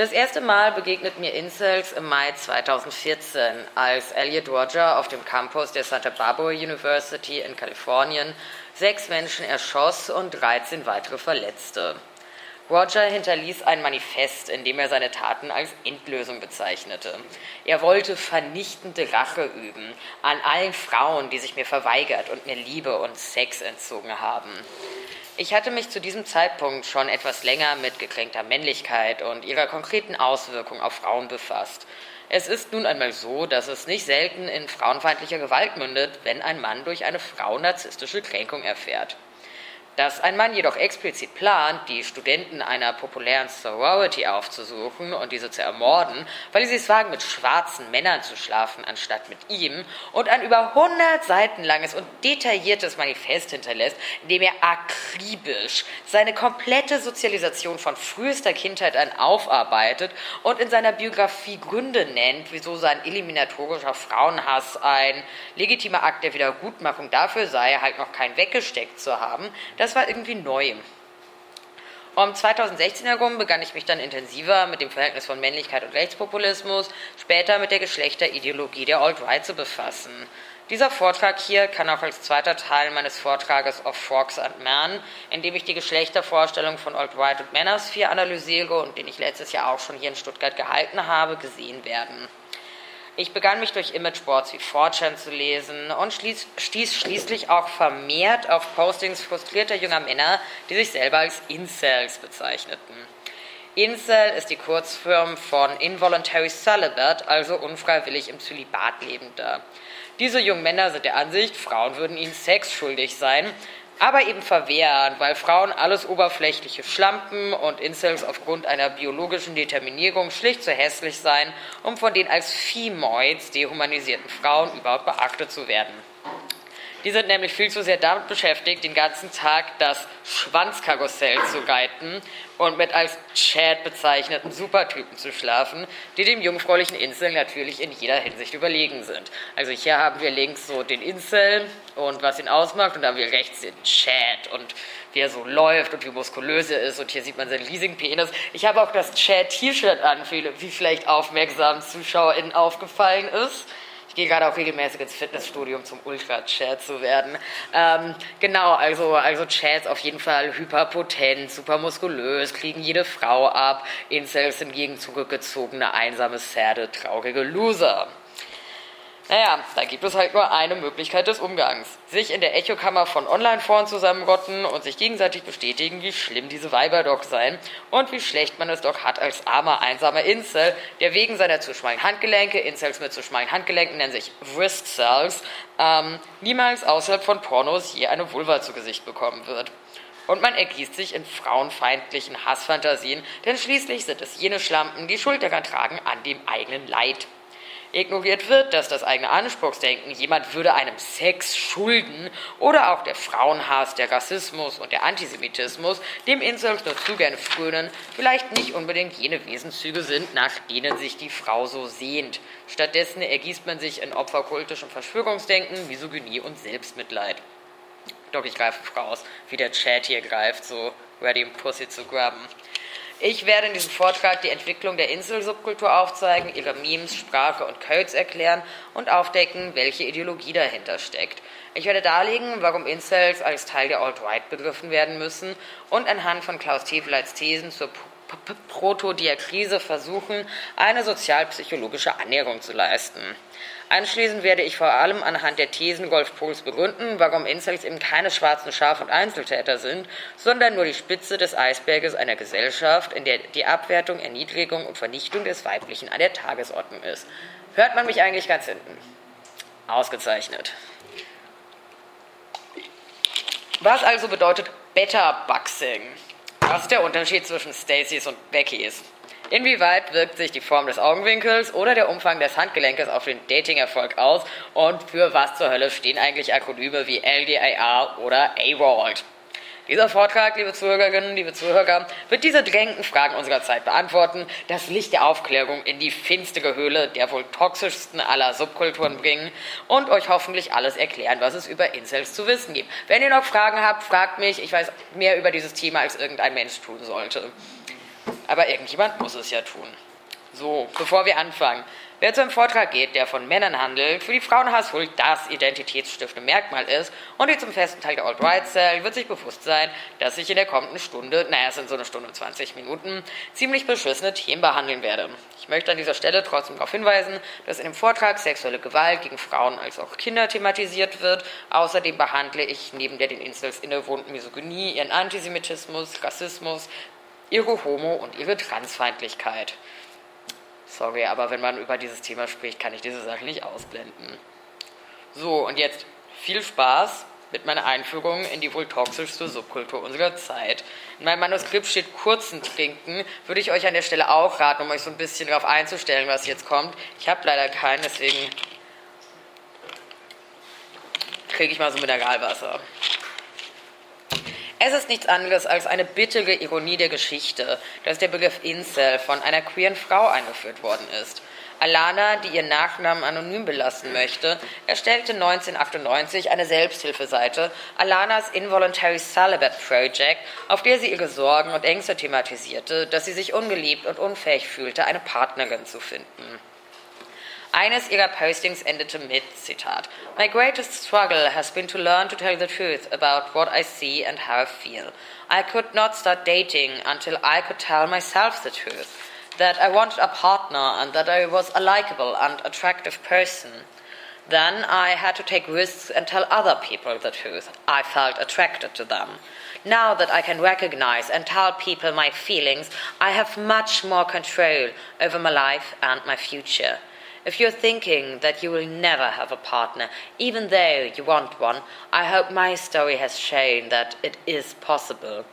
Das erste Mal begegnet mir Incels im Mai 2014, als Elliot Roger auf dem Campus der Santa Barbara University in Kalifornien sechs Menschen erschoss und 13 weitere verletzte. Roger hinterließ ein Manifest, in dem er seine Taten als Endlösung bezeichnete. Er wollte vernichtende Rache üben an allen Frauen, die sich mir verweigert und mir Liebe und Sex entzogen haben. Ich hatte mich zu diesem Zeitpunkt schon etwas länger mit gekränkter Männlichkeit und ihrer konkreten Auswirkung auf Frauen befasst. Es ist nun einmal so, dass es nicht selten in frauenfeindlicher Gewalt mündet, wenn ein Mann durch eine Frau narzisstische Kränkung erfährt. Dass ein Mann jedoch explizit plant, die Studenten einer populären Sorority aufzusuchen und diese zu ermorden, weil sie es wagen, mit schwarzen Männern zu schlafen, anstatt mit ihm, und ein über 100 Seiten langes und detailliertes Manifest hinterlässt, in dem er akribisch seine komplette Sozialisation von frühester Kindheit an aufarbeitet und in seiner Biografie Gründe nennt, wieso sein eliminatorischer Frauenhass ein legitimer Akt der Wiedergutmachung dafür sei, halt noch keinen weggesteckt zu haben, das war irgendwie neu. Um 2016 herum begann ich mich dann intensiver mit dem Verhältnis von Männlichkeit und Rechtspopulismus, später mit der Geschlechterideologie der Alt-Right zu befassen. Dieser Vortrag hier kann auch als zweiter Teil meines Vortrages of Frogs and Men, in dem ich die Geschlechtervorstellung von Alt-Right und Männersphere analysiere und den ich letztes Jahr auch schon hier in Stuttgart gehalten habe, gesehen werden. Ich begann mich durch Imageboards wie 4chan zu lesen und stieß, stieß schließlich auch vermehrt auf Postings frustrierter junger Männer, die sich selber als Incels bezeichneten. Incel ist die Kurzform von Involuntary Celibate, also unfreiwillig im Zölibat lebender. Diese jungen Männer sind der Ansicht, Frauen würden ihnen Sex schuldig sein aber eben verwehren, weil Frauen alles oberflächliche Schlampen und Incels aufgrund einer biologischen Determinierung schlicht zu hässlich seien, um von den als Femoids dehumanisierten Frauen überhaupt beachtet zu werden. Die sind nämlich viel zu sehr damit beschäftigt, den ganzen Tag das Schwanzkarussell zu reiten und mit als Chad bezeichneten Supertypen zu schlafen, die dem jungfräulichen Insel natürlich in jeder Hinsicht überlegen sind. Also hier haben wir links so den Insel und was ihn ausmacht und dann haben wir rechts den Chad und wie er so läuft und wie muskulös er ist und hier sieht man seinen Leasing-Penis. Ich habe auch das Chad-T-Shirt an, wie vielleicht aufmerksamen ZuschauerInnen aufgefallen ist. Ich gehe gerade auch regelmäßig ins Fitnessstudio, um zum Ultra-Chat zu werden. Ähm, genau, also, also Chats auf jeden Fall hyperpotent, super muskulös, kriegen jede Frau ab. Incels hingegen zurückgezogene, einsame, serde, traurige Loser. Naja, da gibt es halt nur eine Möglichkeit des Umgangs. Sich in der Echokammer von Online-Foren zusammenrotten und sich gegenseitig bestätigen, wie schlimm diese Weiber doch seien und wie schlecht man es doch hat als armer, einsamer Incel, der wegen seiner zu schmalen Handgelenke, Incels mit zu schmalen Handgelenken nennen sich Wrist Cells, ähm, niemals außerhalb von Pornos je eine Vulva zu Gesicht bekommen wird. Und man ergießt sich in frauenfeindlichen Hassfantasien, denn schließlich sind es jene Schlampen, die Schuld daran tragen an dem eigenen Leid ignoriert wird, dass das eigene Anspruchsdenken, jemand würde einem Sex schulden oder auch der Frauenhass, der Rassismus und der Antisemitismus, dem Incels nur zu gerne frönen, vielleicht nicht unbedingt jene Wesenszüge sind, nach denen sich die Frau so sehnt. Stattdessen ergießt man sich in opferkultischem Verschwörungsdenken, Misogynie und Selbstmitleid. Doch ich greife voraus, wie der Chat hier greift, so ready Pussy zu grabben. Ich werde in diesem Vortrag die Entwicklung der Inselsubkultur aufzeigen, ihre Memes, Sprache und Codes erklären und aufdecken, welche Ideologie dahinter steckt. Ich werde darlegen, warum Incels als Teil der Alt-Right begriffen werden müssen und anhand von Klaus Tefeleits Thesen zur Protodiakrise versuchen, eine sozialpsychologische Annäherung zu leisten. Anschließend werde ich vor allem anhand der Thesen Golf Pols begründen, warum Incels eben keine schwarzen Schaf- und Einzeltäter sind, sondern nur die Spitze des Eisberges einer Gesellschaft, in der die Abwertung, Erniedrigung und Vernichtung des Weiblichen an der Tagesordnung ist. Hört man mich eigentlich ganz hinten? Ausgezeichnet. Was also bedeutet Better Buxing? Was ist der Unterschied zwischen Stacys und Beckys? Inwieweit wirkt sich die Form des Augenwinkels oder der Umfang des Handgelenkes auf den Dating-Erfolg aus und für was zur Hölle stehen eigentlich Akronyme wie LDAR oder AWOLD? Dieser Vortrag, liebe Zuhörerinnen, liebe Zuhörer, wird diese drängenden Fragen unserer Zeit beantworten, das Licht der Aufklärung in die finstere Höhle der wohl toxischsten aller Subkulturen bringen und euch hoffentlich alles erklären, was es über Incels zu wissen gibt. Wenn ihr noch Fragen habt, fragt mich. Ich weiß mehr über dieses Thema, als irgendein Mensch tun sollte. Aber irgendjemand muss es ja tun. So, bevor wir anfangen. Wer zu einem Vortrag geht, der von Männern handelt, für die Frauenhass wohl das identitätsstiftende Merkmal ist und die zum festen Teil der Alt-Right zählt, wird sich bewusst sein, dass ich in der kommenden Stunde, naja, es sind so eine Stunde und 20 Minuten, ziemlich beschissene Themen behandeln werde. Ich möchte an dieser Stelle trotzdem darauf hinweisen, dass in dem Vortrag sexuelle Gewalt gegen Frauen als auch Kinder thematisiert wird. Außerdem behandle ich neben der den Insels innewohnten Misogynie, ihren Antisemitismus, Rassismus, ihre Homo- und ihre Transfeindlichkeit. Sorry, aber wenn man über dieses Thema spricht, kann ich diese Sache nicht ausblenden. So, und jetzt viel Spaß mit meiner Einführung in die wohl toxischste Subkultur unserer Zeit. In meinem Manuskript steht kurzen Trinken. Würde ich euch an der Stelle auch raten, um euch so ein bisschen darauf einzustellen, was jetzt kommt. Ich habe leider keinen, deswegen kriege ich mal so Mineralwasser. Es ist nichts anderes als eine bittere Ironie der Geschichte, dass der Begriff Incel von einer queeren Frau eingeführt worden ist. Alana, die ihren Nachnamen anonym belassen möchte, erstellte 1998 eine Selbsthilfeseite, Alanas Involuntary Celibate Project, auf der sie ihre Sorgen und Ängste thematisierte, dass sie sich ungeliebt und unfähig fühlte, eine Partnerin zu finden. Eines ihrer Postings endete mit, Zitat, My greatest struggle has been to learn to tell the truth about what I see and how I feel. I could not start dating until I could tell myself the truth, that I wanted a partner and that I was a likable and attractive person. Then I had to take risks and tell other people the truth. I felt attracted to them. Now that I can recognize and tell people my feelings, I have much more control over my life and my future. If you're thinking that you will never have a partner, even though you want one, I hope my story has shown that it is possible.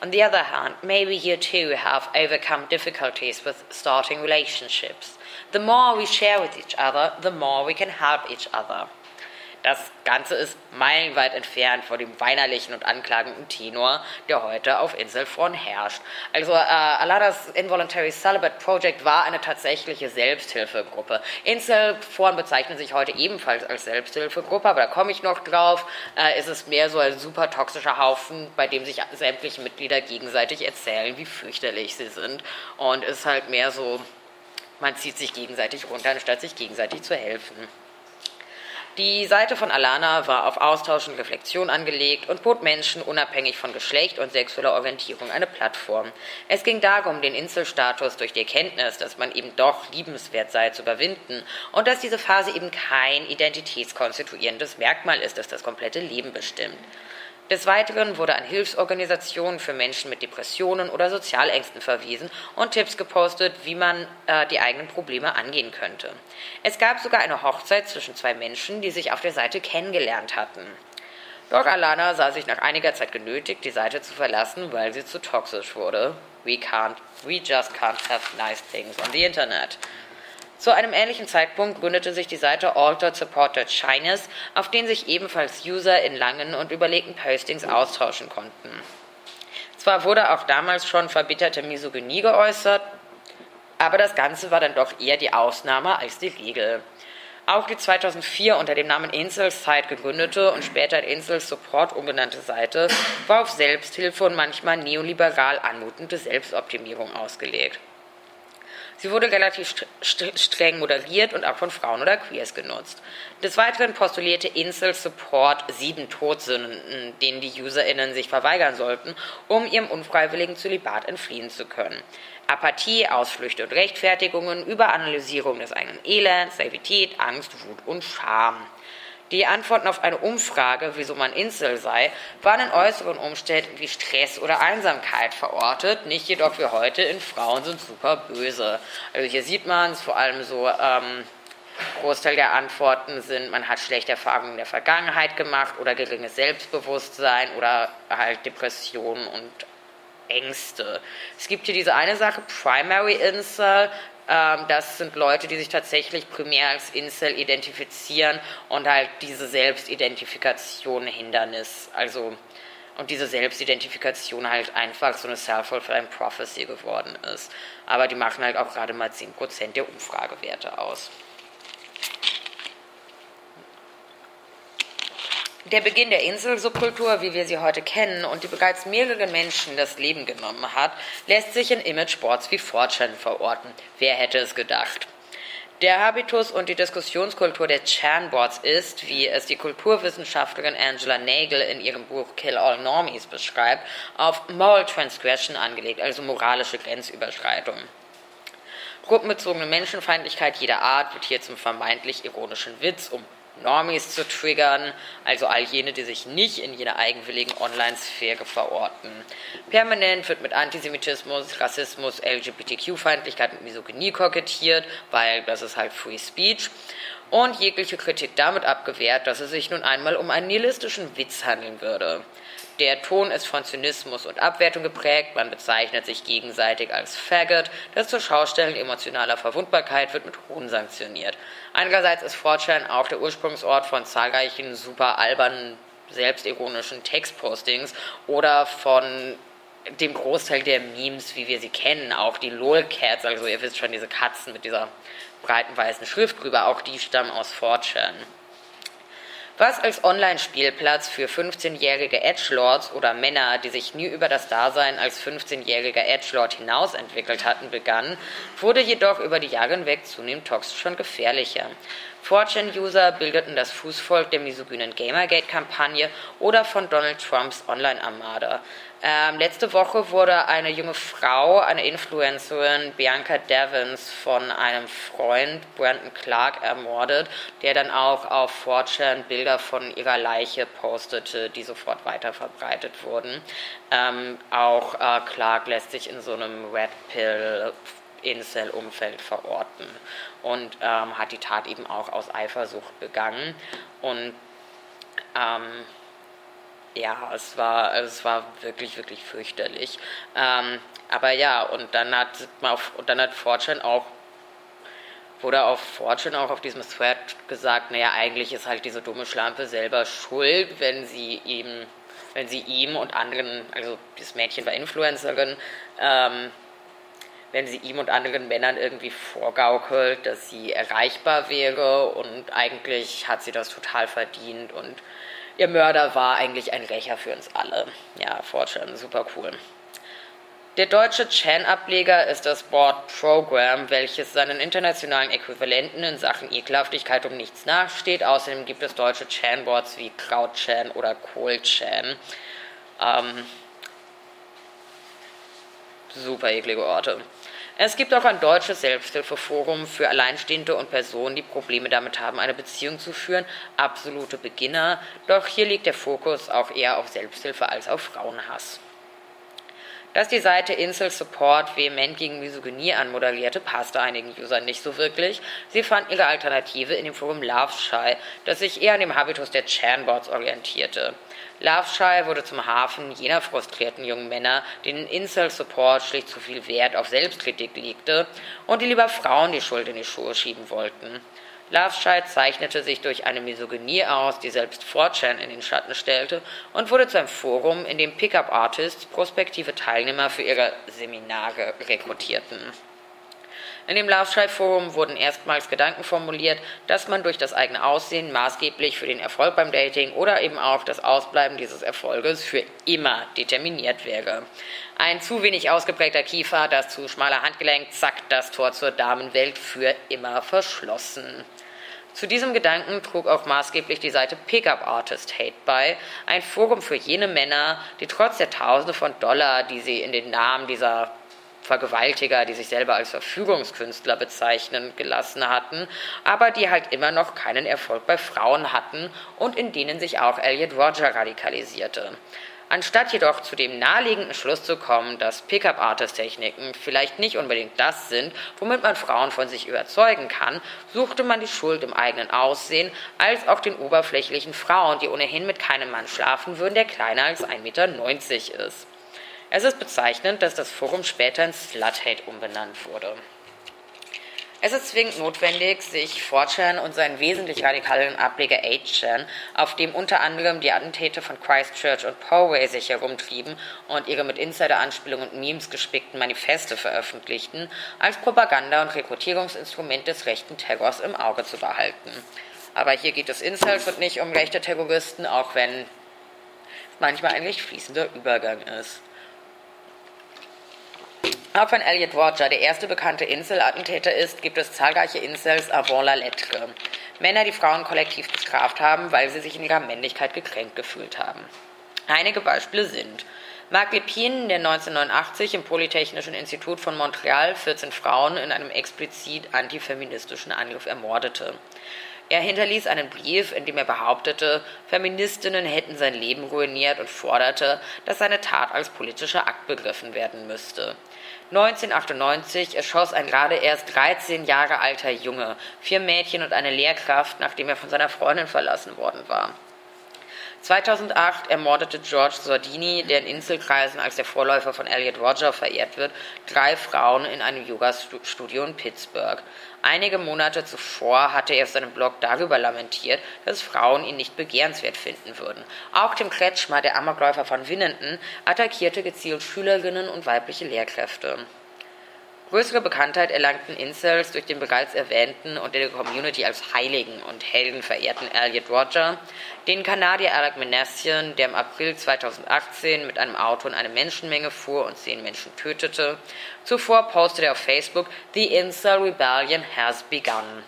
On the other hand, maybe you too have overcome difficulties with starting relationships. The more we share with each other, the more we can help each other. Das Ganze ist meilenweit entfernt von dem weinerlichen und anklagenden Tenor, der heute auf Inselfront herrscht. Also äh, Aladas Involuntary Celibate Project war eine tatsächliche Selbsthilfegruppe. Inselforen bezeichnen sich heute ebenfalls als Selbsthilfegruppe, aber da komme ich noch drauf. Äh, ist es mehr so ein super toxischer Haufen, bei dem sich sämtliche Mitglieder gegenseitig erzählen, wie fürchterlich sie sind. Und ist halt mehr so, man zieht sich gegenseitig runter, anstatt sich gegenseitig zu helfen. Die Seite von Alana war auf Austausch und Reflexion angelegt und bot Menschen unabhängig von Geschlecht und sexueller Orientierung eine Plattform. Es ging darum, den Inselstatus durch die Erkenntnis, dass man eben doch liebenswert sei, zu überwinden und dass diese Phase eben kein identitätskonstituierendes Merkmal ist, das das komplette Leben bestimmt. Des Weiteren wurde an Hilfsorganisationen für Menschen mit Depressionen oder Sozialängsten verwiesen und Tipps gepostet, wie man äh, die eigenen Probleme angehen könnte. Es gab sogar eine Hochzeit zwischen zwei Menschen, die sich auf der Seite kennengelernt hatten. Doch Alana sah sich nach einiger Zeit genötigt, die Seite zu verlassen, weil sie zu toxisch wurde. We can't, we just can't have nice things on the Internet. Zu einem ähnlichen Zeitpunkt gründete sich die Seite Altered Supported Shyness, auf den sich ebenfalls User in langen und überlegten Postings austauschen konnten. Zwar wurde auch damals schon verbitterte Misogynie geäußert, aber das Ganze war dann doch eher die Ausnahme als die Regel. Auch die 2004 unter dem Namen Incels Site gegründete und später in Incels Support umbenannte Seite war auf Selbsthilfe und manchmal neoliberal anmutende Selbstoptimierung ausgelegt. Sie wurde relativ streng moderiert und auch von Frauen oder Queers genutzt. Des Weiteren postulierte Insel Support sieben Todsünden, denen die UserInnen sich verweigern sollten, um ihrem unfreiwilligen Zölibat entfliehen zu können. Apathie, Ausflüchte und Rechtfertigungen, Überanalysierung des eigenen Elends, Naivität, Angst, Wut und Scham. Die Antworten auf eine Umfrage, wieso man Insel sei, waren in äußeren Umständen wie Stress oder Einsamkeit verortet, nicht jedoch wie heute in Frauen sind super böse. Also hier sieht man es vor allem so, ähm, Großteil der Antworten sind, man hat schlechte Erfahrungen in der Vergangenheit gemacht oder geringes Selbstbewusstsein oder halt Depressionen und Ängste. Es gibt hier diese eine Sache, Primary Insel, das sind Leute, die sich tatsächlich primär als Incel identifizieren und halt diese Selbstidentifikation Hindernis, also und diese Selbstidentifikation halt einfach so eine Self-Fulfilling Prophecy geworden ist. Aber die machen halt auch gerade mal 10% der Umfragewerte aus. Der Beginn der Inselsubkultur, wie wir sie heute kennen und die bereits mehrere Menschen das Leben genommen hat, lässt sich in Imageboards wie 4chan verorten. Wer hätte es gedacht? Der Habitus und die Diskussionskultur der Chanboards ist, wie es die Kulturwissenschaftlerin Angela Nagel in ihrem Buch Kill All Normies beschreibt, auf Moral Transgression angelegt, also moralische Grenzüberschreitung. Gruppenbezogene Menschenfeindlichkeit jeder Art wird hier zum vermeintlich ironischen Witz um Normies zu triggern, also all jene, die sich nicht in jener eigenwilligen Online-Sphäre verorten. Permanent wird mit Antisemitismus, Rassismus, LGBTQ-Feindlichkeit und Misogynie kokettiert, weil das ist halt Free Speech. Und jegliche Kritik damit abgewehrt, dass es sich nun einmal um einen nihilistischen Witz handeln würde. Der Ton ist von Zynismus und Abwertung geprägt, man bezeichnet sich gegenseitig als Faggot, das zur Schaustellen emotionaler Verwundbarkeit wird mit Hohn sanktioniert. Andererseits ist 4 auch der Ursprungsort von zahlreichen super albernen, selbstironischen Textpostings oder von dem Großteil der Memes, wie wir sie kennen, auch die LOL-Cats, also ihr wisst schon, diese Katzen mit dieser breiten weißen Schrift drüber, auch die stammen aus 4 was als Online-Spielplatz für 15-jährige Edgelords oder Männer, die sich nie über das Dasein als 15-jähriger Edgelord hinaus entwickelt hatten, begann, wurde jedoch über die Jahre hinweg zunehmend toxisch und gefährlicher. 4chan-User bildeten das Fußvolk der misogynen Gamergate-Kampagne oder von Donald Trumps Online-Armada. Ähm, letzte Woche wurde eine junge Frau, eine Influencerin, Bianca Devins, von einem Freund, Brandon Clark, ermordet, der dann auch auf 4chan Bilder von ihrer Leiche postete, die sofort weiter verbreitet wurden. Ähm, auch äh, Clark lässt sich in so einem Red Pill Incel-Umfeld verorten und ähm, hat die Tat eben auch aus Eifersucht begangen und ähm, ja, es war, es war wirklich, wirklich fürchterlich. Ähm, aber ja, und dann hat und dann hat Fortune auch wurde auf Fortune auch auf diesem Thread gesagt, naja, eigentlich ist halt diese dumme Schlampe selber schuld, wenn sie ihm, wenn sie ihm und anderen, also dieses Mädchen war Influencerin, ähm, wenn sie ihm und anderen Männern irgendwie vorgaukelt, dass sie erreichbar wäre und eigentlich hat sie das total verdient und ihr Mörder war eigentlich ein Rächer für uns alle. Ja, Fortune, super cool. Der deutsche Chan-Ableger ist das Board Program, welches seinen internationalen Äquivalenten in Sachen Ekelhaftigkeit um nichts nachsteht. Außerdem gibt es deutsche Chan-Boards wie CloudChan oder ColdChan. Ähm, super eklige Orte. Es gibt auch ein deutsches Selbsthilfeforum für Alleinstehende und Personen, die Probleme damit haben, eine Beziehung zu führen. Absolute Beginner. Doch hier liegt der Fokus auch eher auf Selbsthilfe als auf Frauenhass. Dass die Seite Insel Support vehement gegen Misogynie anmoderierte, passte einigen Usern nicht so wirklich. Sie fanden ihre Alternative in dem Forum Love Shy, das sich eher an dem Habitus der Chanbots orientierte. Loveshy wurde zum Hafen jener frustrierten jungen Männer, denen Incel Support schlicht zu viel Wert auf Selbstkritik legte und die lieber Frauen die Schuld in die Schuhe schieben wollten. Loveshy zeichnete sich durch eine Misogynie aus, die selbst 4chan in den Schatten stellte und wurde zu einem Forum, in dem Pickup-Artists prospektive Teilnehmer für ihre Seminare rekrutierten. In dem Love-Forum wurden erstmals Gedanken formuliert, dass man durch das eigene Aussehen maßgeblich für den Erfolg beim Dating oder eben auch das Ausbleiben dieses Erfolges für immer determiniert wäre. Ein zu wenig ausgeprägter Kiefer, das zu schmale Handgelenk, zack, das Tor zur Damenwelt für immer verschlossen. Zu diesem Gedanken trug auch maßgeblich die Seite Pickup Artist Hate bei, ein Forum für jene Männer, die trotz der Tausende von Dollar, die sie in den Namen dieser Vergewaltiger, die sich selber als Verfügungskünstler bezeichnen gelassen hatten, aber die halt immer noch keinen Erfolg bei Frauen hatten und in denen sich auch Elliot Roger radikalisierte. Anstatt jedoch zu dem naheliegenden Schluss zu kommen, dass Pickup-Artist-Techniken vielleicht nicht unbedingt das sind, womit man Frauen von sich überzeugen kann, suchte man die Schuld im eigenen Aussehen, als auch den oberflächlichen Frauen, die ohnehin mit keinem Mann schlafen würden, der kleiner als 1,90 Meter ist. Es ist bezeichnend, dass das Forum später in Sluthate umbenannt wurde. Es ist zwingend notwendig, sich 4chan und seinen wesentlich radikalen Ableger 8chan, auf dem unter anderem die Attentäte von Christchurch und Poway sich herumtrieben und ihre mit Insider-Anspielungen und Memes gespickten Manifeste veröffentlichten, als Propaganda- und Rekrutierungsinstrument des rechten Terrors im Auge zu behalten. Aber hier geht es Incels und nicht um rechte Terroristen, auch wenn manchmal eigentlich fließender Übergang ist. Auch wenn Elliot Roger der erste bekannte Insel-Attentäter ist, gibt es zahlreiche Incels avant la lettre. Männer, die Frauen kollektiv bestraft haben, weil sie sich in ihrer Männlichkeit gekränkt gefühlt haben. Einige Beispiele sind Marc Lépine, der 1989 im Polytechnischen Institut von Montreal 14 Frauen in einem explizit antifeministischen Angriff ermordete. Er hinterließ einen Brief, in dem er behauptete, Feministinnen hätten sein Leben ruiniert und forderte, dass seine Tat als politischer Akt begriffen werden müsste. 1998 erschoss ein gerade erst 13 Jahre alter Junge vier Mädchen und eine Lehrkraft, nachdem er von seiner Freundin verlassen worden war. 2008 ermordete George Sordini, der in Inselkreisen als der Vorläufer von Elliot Roger verehrt wird, drei Frauen in einem Yoga-Studio in Pittsburgh. Einige Monate zuvor hatte er auf seinem Blog darüber lamentiert, dass Frauen ihn nicht begehrenswert finden würden. Auch Tim Kretschmer, der Amokläufer von Winnenden, attackierte gezielt Schülerinnen und weibliche Lehrkräfte. Größere Bekanntheit erlangten Incels durch den bereits erwähnten und in der Community als Heiligen und Helden verehrten Elliot Roger, den Kanadier Alec Manassian, der im April 2018 mit einem Auto in eine Menschenmenge fuhr und zehn Menschen tötete. Zuvor postete er auf Facebook, The Incel Rebellion has begun.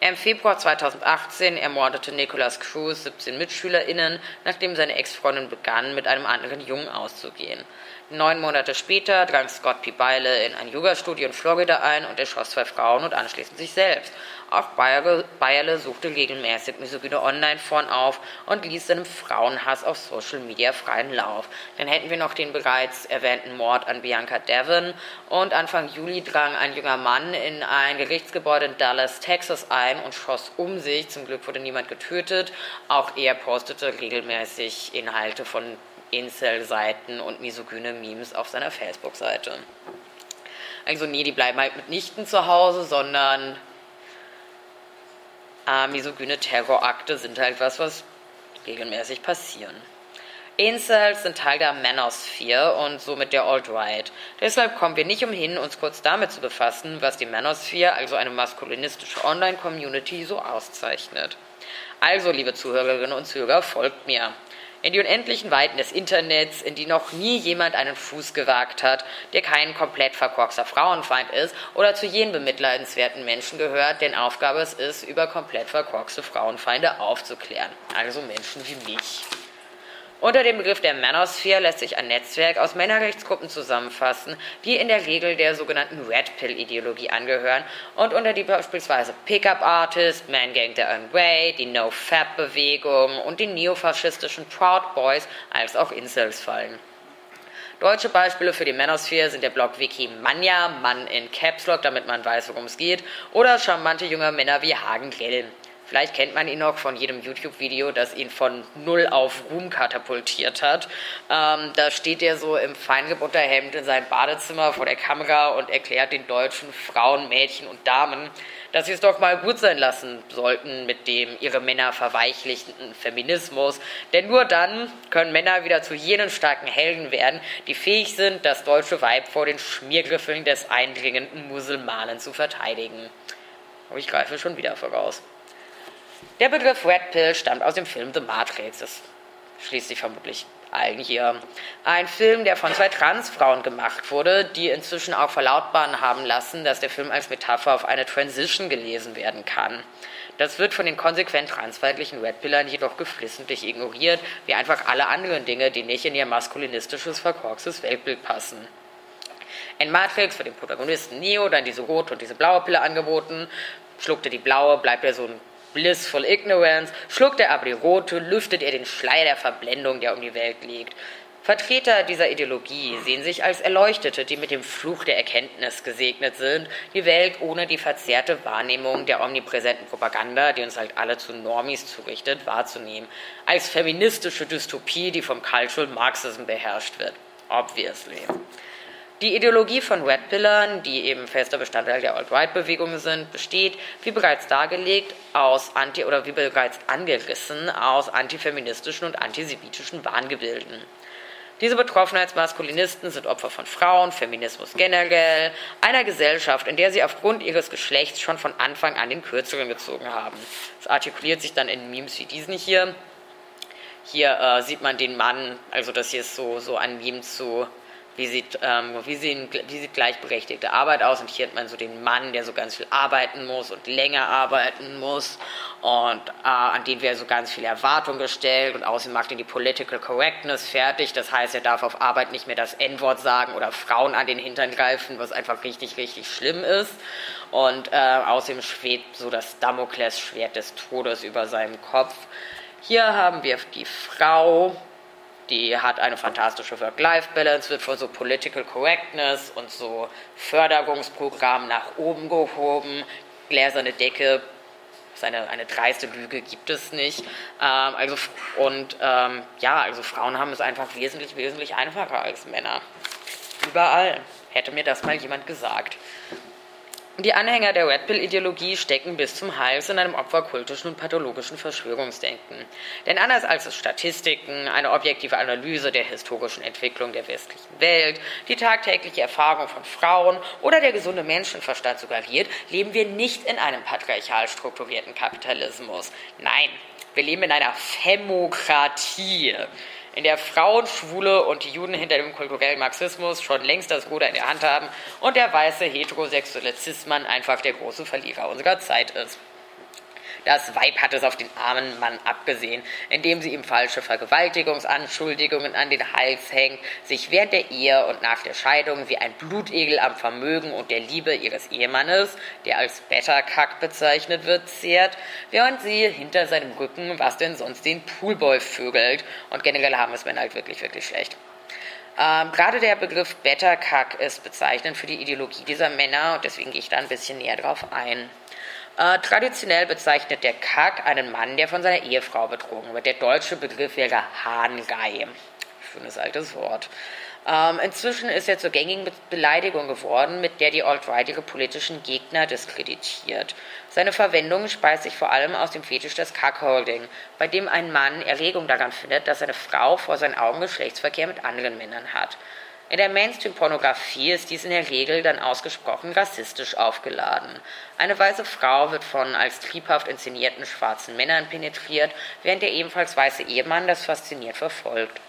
Im Februar 2018 ermordete Nicholas Cruz 17 MitschülerInnen, nachdem seine Ex-Freundin begann, mit einem anderen Jungen auszugehen. Neun Monate später drang Scott P. Beile in ein Yoga-Studio in Florida ein und erschoss zwei Frauen und anschließend sich selbst. Auch Beile suchte regelmäßig misogyne Online-Foren auf und ließ seinem Frauenhass auf Social Media freien Lauf. Dann hätten wir noch den bereits erwähnten Mord an Bianca Devon und Anfang Juli drang ein junger Mann in ein Gerichtsgebäude in Dallas, Texas ein und schoss um sich. Zum Glück wurde niemand getötet. Auch er postete regelmäßig Inhalte von Incel-Seiten und misogyne Memes auf seiner Facebook-Seite. Also nee, die bleiben halt mitnichten zu Hause, sondern äh, misogyne Terrorakte sind halt was, was regelmäßig passieren. Incels sind Teil der Manosphere und somit der Alt-Right. Deshalb kommen wir nicht umhin, uns kurz damit zu befassen, was die Manosphere, also eine maskulinistische Online-Community, so auszeichnet. Also, liebe Zuhörerinnen und Zuhörer, folgt mir in die unendlichen Weiten des Internets, in die noch nie jemand einen Fuß gewagt hat, der kein komplett verkorkster Frauenfeind ist oder zu jenen bemitleidenswerten Menschen gehört, deren Aufgabe es ist, über komplett verkorkste Frauenfeinde aufzuklären. Also Menschen wie mich. Unter dem Begriff der Manosphere lässt sich ein Netzwerk aus Männerrechtsgruppen zusammenfassen, die in der Regel der sogenannten Red Pill-Ideologie angehören und unter die beispielsweise Pickup Artist, Man Gang the Own Way, die No-Fab-Bewegung und die neofaschistischen Proud Boys als auch Incels fallen. Deutsche Beispiele für die Manosphere sind der Blog Wiki Manja, Mann in Caps Lock, damit man weiß, worum es geht, oder charmante junge Männer wie Hagen Grill. Vielleicht kennt man ihn noch von jedem YouTube-Video, das ihn von null auf Ruhm katapultiert hat. Ähm, da steht er so im Feingebutterhemd in seinem Badezimmer vor der Kamera und erklärt den deutschen Frauen, Mädchen und Damen, dass sie es doch mal gut sein lassen sollten mit dem ihre Männer verweichlichten Feminismus. Denn nur dann können Männer wieder zu jenen starken Helden werden, die fähig sind, das deutsche Weib vor den Schmiergriffeln des eindringenden Musulmanen zu verteidigen. Aber ich greife schon wieder voraus. Der Begriff Red Pill stammt aus dem Film The Matrix. Das schließt sich vermutlich allen hier. Ein Film, der von zwei Transfrauen gemacht wurde, die inzwischen auch verlautbaren haben lassen, dass der Film als Metapher auf eine Transition gelesen werden kann. Das wird von den konsequent transfeindlichen Red Pillern jedoch geflissentlich ignoriert, wie einfach alle anderen Dinge, die nicht in ihr maskulinistisches, verkorkstes Weltbild passen. In Matrix wird dem Protagonisten Neo dann diese rote und diese blaue Pille angeboten. Schluckt er die blaue, bleibt er so ein Blissful Ignorance, schluckt er aber die rote, lüftet er den Schleier der Verblendung, der um die Welt liegt. Vertreter dieser Ideologie sehen sich als Erleuchtete, die mit dem Fluch der Erkenntnis gesegnet sind, die Welt ohne die verzerrte Wahrnehmung der omnipräsenten Propaganda, die uns halt alle zu Normis zurichtet, wahrzunehmen, als feministische Dystopie, die vom Cultural Marxism beherrscht wird. Obviously. Die Ideologie von Red Pillern, die eben fester Bestandteil der Alt-Right-Bewegung sind, besteht, wie bereits dargelegt, aus anti- oder wie bereits angerissen, aus antifeministischen und antisemitischen Wahngebilden. Diese Betroffenheitsmaskulinisten sind Opfer von Frauen, Feminismus generell, einer Gesellschaft, in der sie aufgrund ihres Geschlechts schon von Anfang an den Kürzeren gezogen haben. Das artikuliert sich dann in Memes wie diesen hier. Hier äh, sieht man den Mann, also das hier ist so, so ein Meme zu wie sieht, ähm, wie, sehen, wie sieht gleichberechtigte Arbeit aus. Und hier hat man so den Mann, der so ganz viel arbeiten muss und länger arbeiten muss. Und äh, an den wäre so ganz viel Erwartung gestellt. Und außerdem macht ihn die Political Correctness fertig, das heißt, er darf auf Arbeit nicht mehr das N-Wort sagen oder Frauen an den Hintern greifen, was einfach richtig, richtig schlimm ist. Und äh, außerdem schwebt so das Damoklesschwert des Todes über seinem Kopf. Hier haben wir die Frau, die hat eine fantastische Work-Life-Balance, wird von so Political Correctness und so Förderungsprogrammen nach oben gehoben. Gläserne Decke, eine, eine dreiste Lüge gibt es nicht. Ähm, also, und ähm, ja, also Frauen haben es einfach wesentlich, wesentlich einfacher als Männer. Überall. Hätte mir das mal jemand gesagt. Die Anhänger der Red Pill-Ideologie stecken bis zum Hals in einem opferkultischen und pathologischen Verschwörungsdenken. Denn anders als es Statistiken, eine objektive Analyse der historischen Entwicklung der westlichen Welt, die tagtägliche Erfahrung von Frauen oder der gesunde Menschenverstand suggeriert, leben wir nicht in einem patriarchal strukturierten Kapitalismus. Nein, wir leben in einer Femokratie in der Frauen, Schwule und die Juden hinter dem kulturellen Marxismus schon längst das Ruder in der Hand haben und der weiße heterosexuelle Cis-Mann einfach der große Verlierer unserer Zeit ist. Das Weib hat es auf den armen Mann abgesehen, indem sie ihm falsche Vergewaltigungsanschuldigungen an den Hals hängt, sich während der Ehe und nach der Scheidung wie ein Blutegel am Vermögen und der Liebe ihres Ehemannes, der als Betterkack bezeichnet wird, zehrt, während sie hinter seinem Rücken, was denn sonst, den Poolboy vögelt. Und generell haben es Männer halt wirklich, wirklich schlecht. Ähm, gerade der Begriff Betterkack ist bezeichnend für die Ideologie dieser Männer und deswegen gehe ich da ein bisschen näher drauf ein. Äh, traditionell bezeichnet der Kack einen Mann, der von seiner Ehefrau betrogen wird. Der deutsche Begriff wäre Hahngei. Schönes altes Wort. Ähm, inzwischen ist er zur gängigen Beleidigung geworden, mit der die Alt-Right ihre politischen Gegner diskreditiert. Seine Verwendung speist sich vor allem aus dem Fetisch des Cuckolding, bei dem ein Mann Erregung daran findet, dass seine Frau vor seinen Augen Geschlechtsverkehr mit anderen Männern hat. In der Mainstream-Pornografie ist dies in der Regel dann ausgesprochen rassistisch aufgeladen. Eine weiße Frau wird von als triebhaft inszenierten schwarzen Männern penetriert, während der ebenfalls weiße Ehemann das fasziniert verfolgt.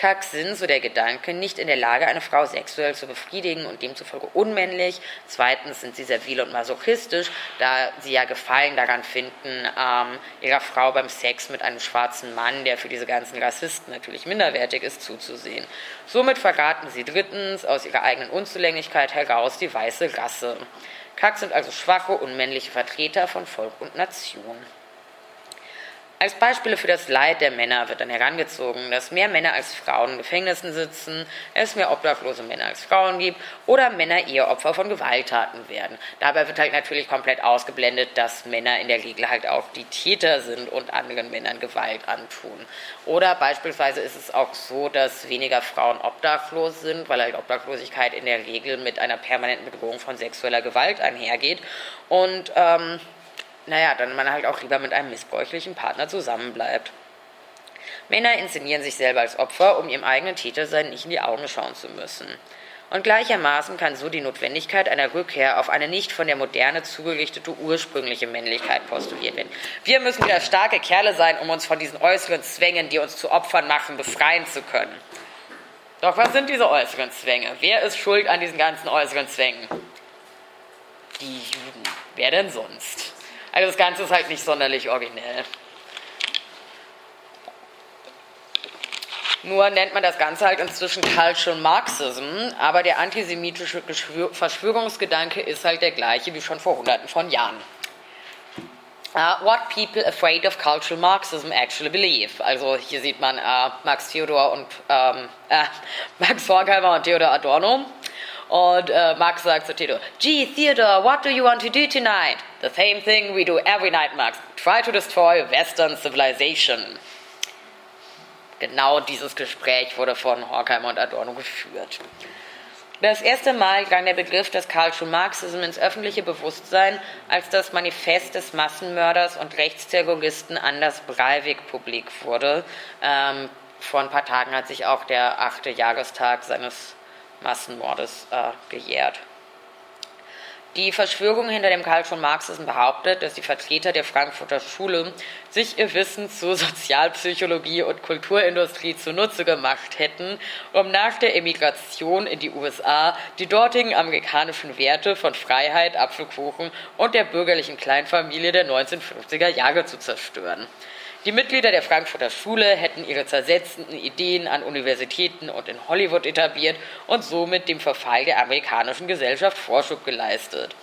Kack sind, so der Gedanke, nicht in der Lage, eine Frau sexuell zu befriedigen und demzufolge unmännlich. Zweitens sind sie servil und masochistisch, da sie ja Gefallen daran finden, ähm, ihrer Frau beim Sex mit einem schwarzen Mann, der für diese ganzen Rassisten natürlich minderwertig ist, zuzusehen. Somit verraten sie drittens aus ihrer eigenen Unzulänglichkeit heraus die weiße Rasse. Kack sind also schwache, unmännliche Vertreter von Volk und Nation. Als Beispiele für das Leid der Männer wird dann herangezogen, dass mehr Männer als Frauen in Gefängnissen sitzen, es mehr obdachlose Männer als Frauen gibt oder Männer eher Opfer von Gewalttaten werden. Dabei wird halt natürlich komplett ausgeblendet, dass Männer in der Regel halt auch die Täter sind und anderen Männern Gewalt antun. Oder beispielsweise ist es auch so, dass weniger Frauen obdachlos sind, weil halt Obdachlosigkeit in der Regel mit einer permanenten Bedrohung von sexueller Gewalt einhergeht. Und ähm, naja, dann man halt auch lieber mit einem missbräuchlichen Partner zusammenbleibt. Männer inszenieren sich selber als Opfer, um ihrem eigenen Tätersein nicht in die Augen schauen zu müssen. Und gleichermaßen kann so die Notwendigkeit einer Rückkehr auf eine nicht von der Moderne zugerichtete ursprüngliche Männlichkeit postuliert werden. Wir müssen wieder starke Kerle sein, um uns von diesen äußeren Zwängen, die uns zu Opfern machen, befreien zu können. Doch was sind diese äußeren Zwänge? Wer ist schuld an diesen ganzen äußeren Zwängen? Die Juden. Wer denn sonst? Also das Ganze ist halt nicht sonderlich originell. Nur nennt man das Ganze halt inzwischen Cultural Marxism, aber der antisemitische Verschwörungsgedanke ist halt der gleiche wie schon vor hunderten von Jahren. Uh, what people afraid of cultural Marxism actually believe. Also hier sieht man uh, Max Theodor und ähm, äh, Max Horkheimer und Theodor Adorno. Und äh, Max sagt zu Tito, Gee, Theodore, what do you want to do tonight? The same thing we do every night, Max. Try to destroy Western civilization. Genau dieses Gespräch wurde von Horkheimer und Adorno geführt. Das erste Mal drang der Begriff des Karlschuh Marxism ins öffentliche Bewusstsein, als das Manifest des Massenmörders und Rechtsterroristen Anders Breivik publik wurde. Ähm, vor ein paar Tagen hat sich auch der achte Jahrestag seines Massenmordes äh, gejährt. Die Verschwörung hinter dem Karl von Marxismus behauptet, dass die Vertreter der Frankfurter Schule sich ihr Wissen zur Sozialpsychologie und Kulturindustrie zunutze gemacht hätten, um nach der Emigration in die USA die dortigen amerikanischen Werte von Freiheit, Apfelkuchen und der bürgerlichen Kleinfamilie der 1950er Jahre zu zerstören. Die Mitglieder der Frankfurter Schule hätten ihre zersetzenden Ideen an Universitäten und in Hollywood etabliert und somit dem Verfall der amerikanischen Gesellschaft Vorschub geleistet.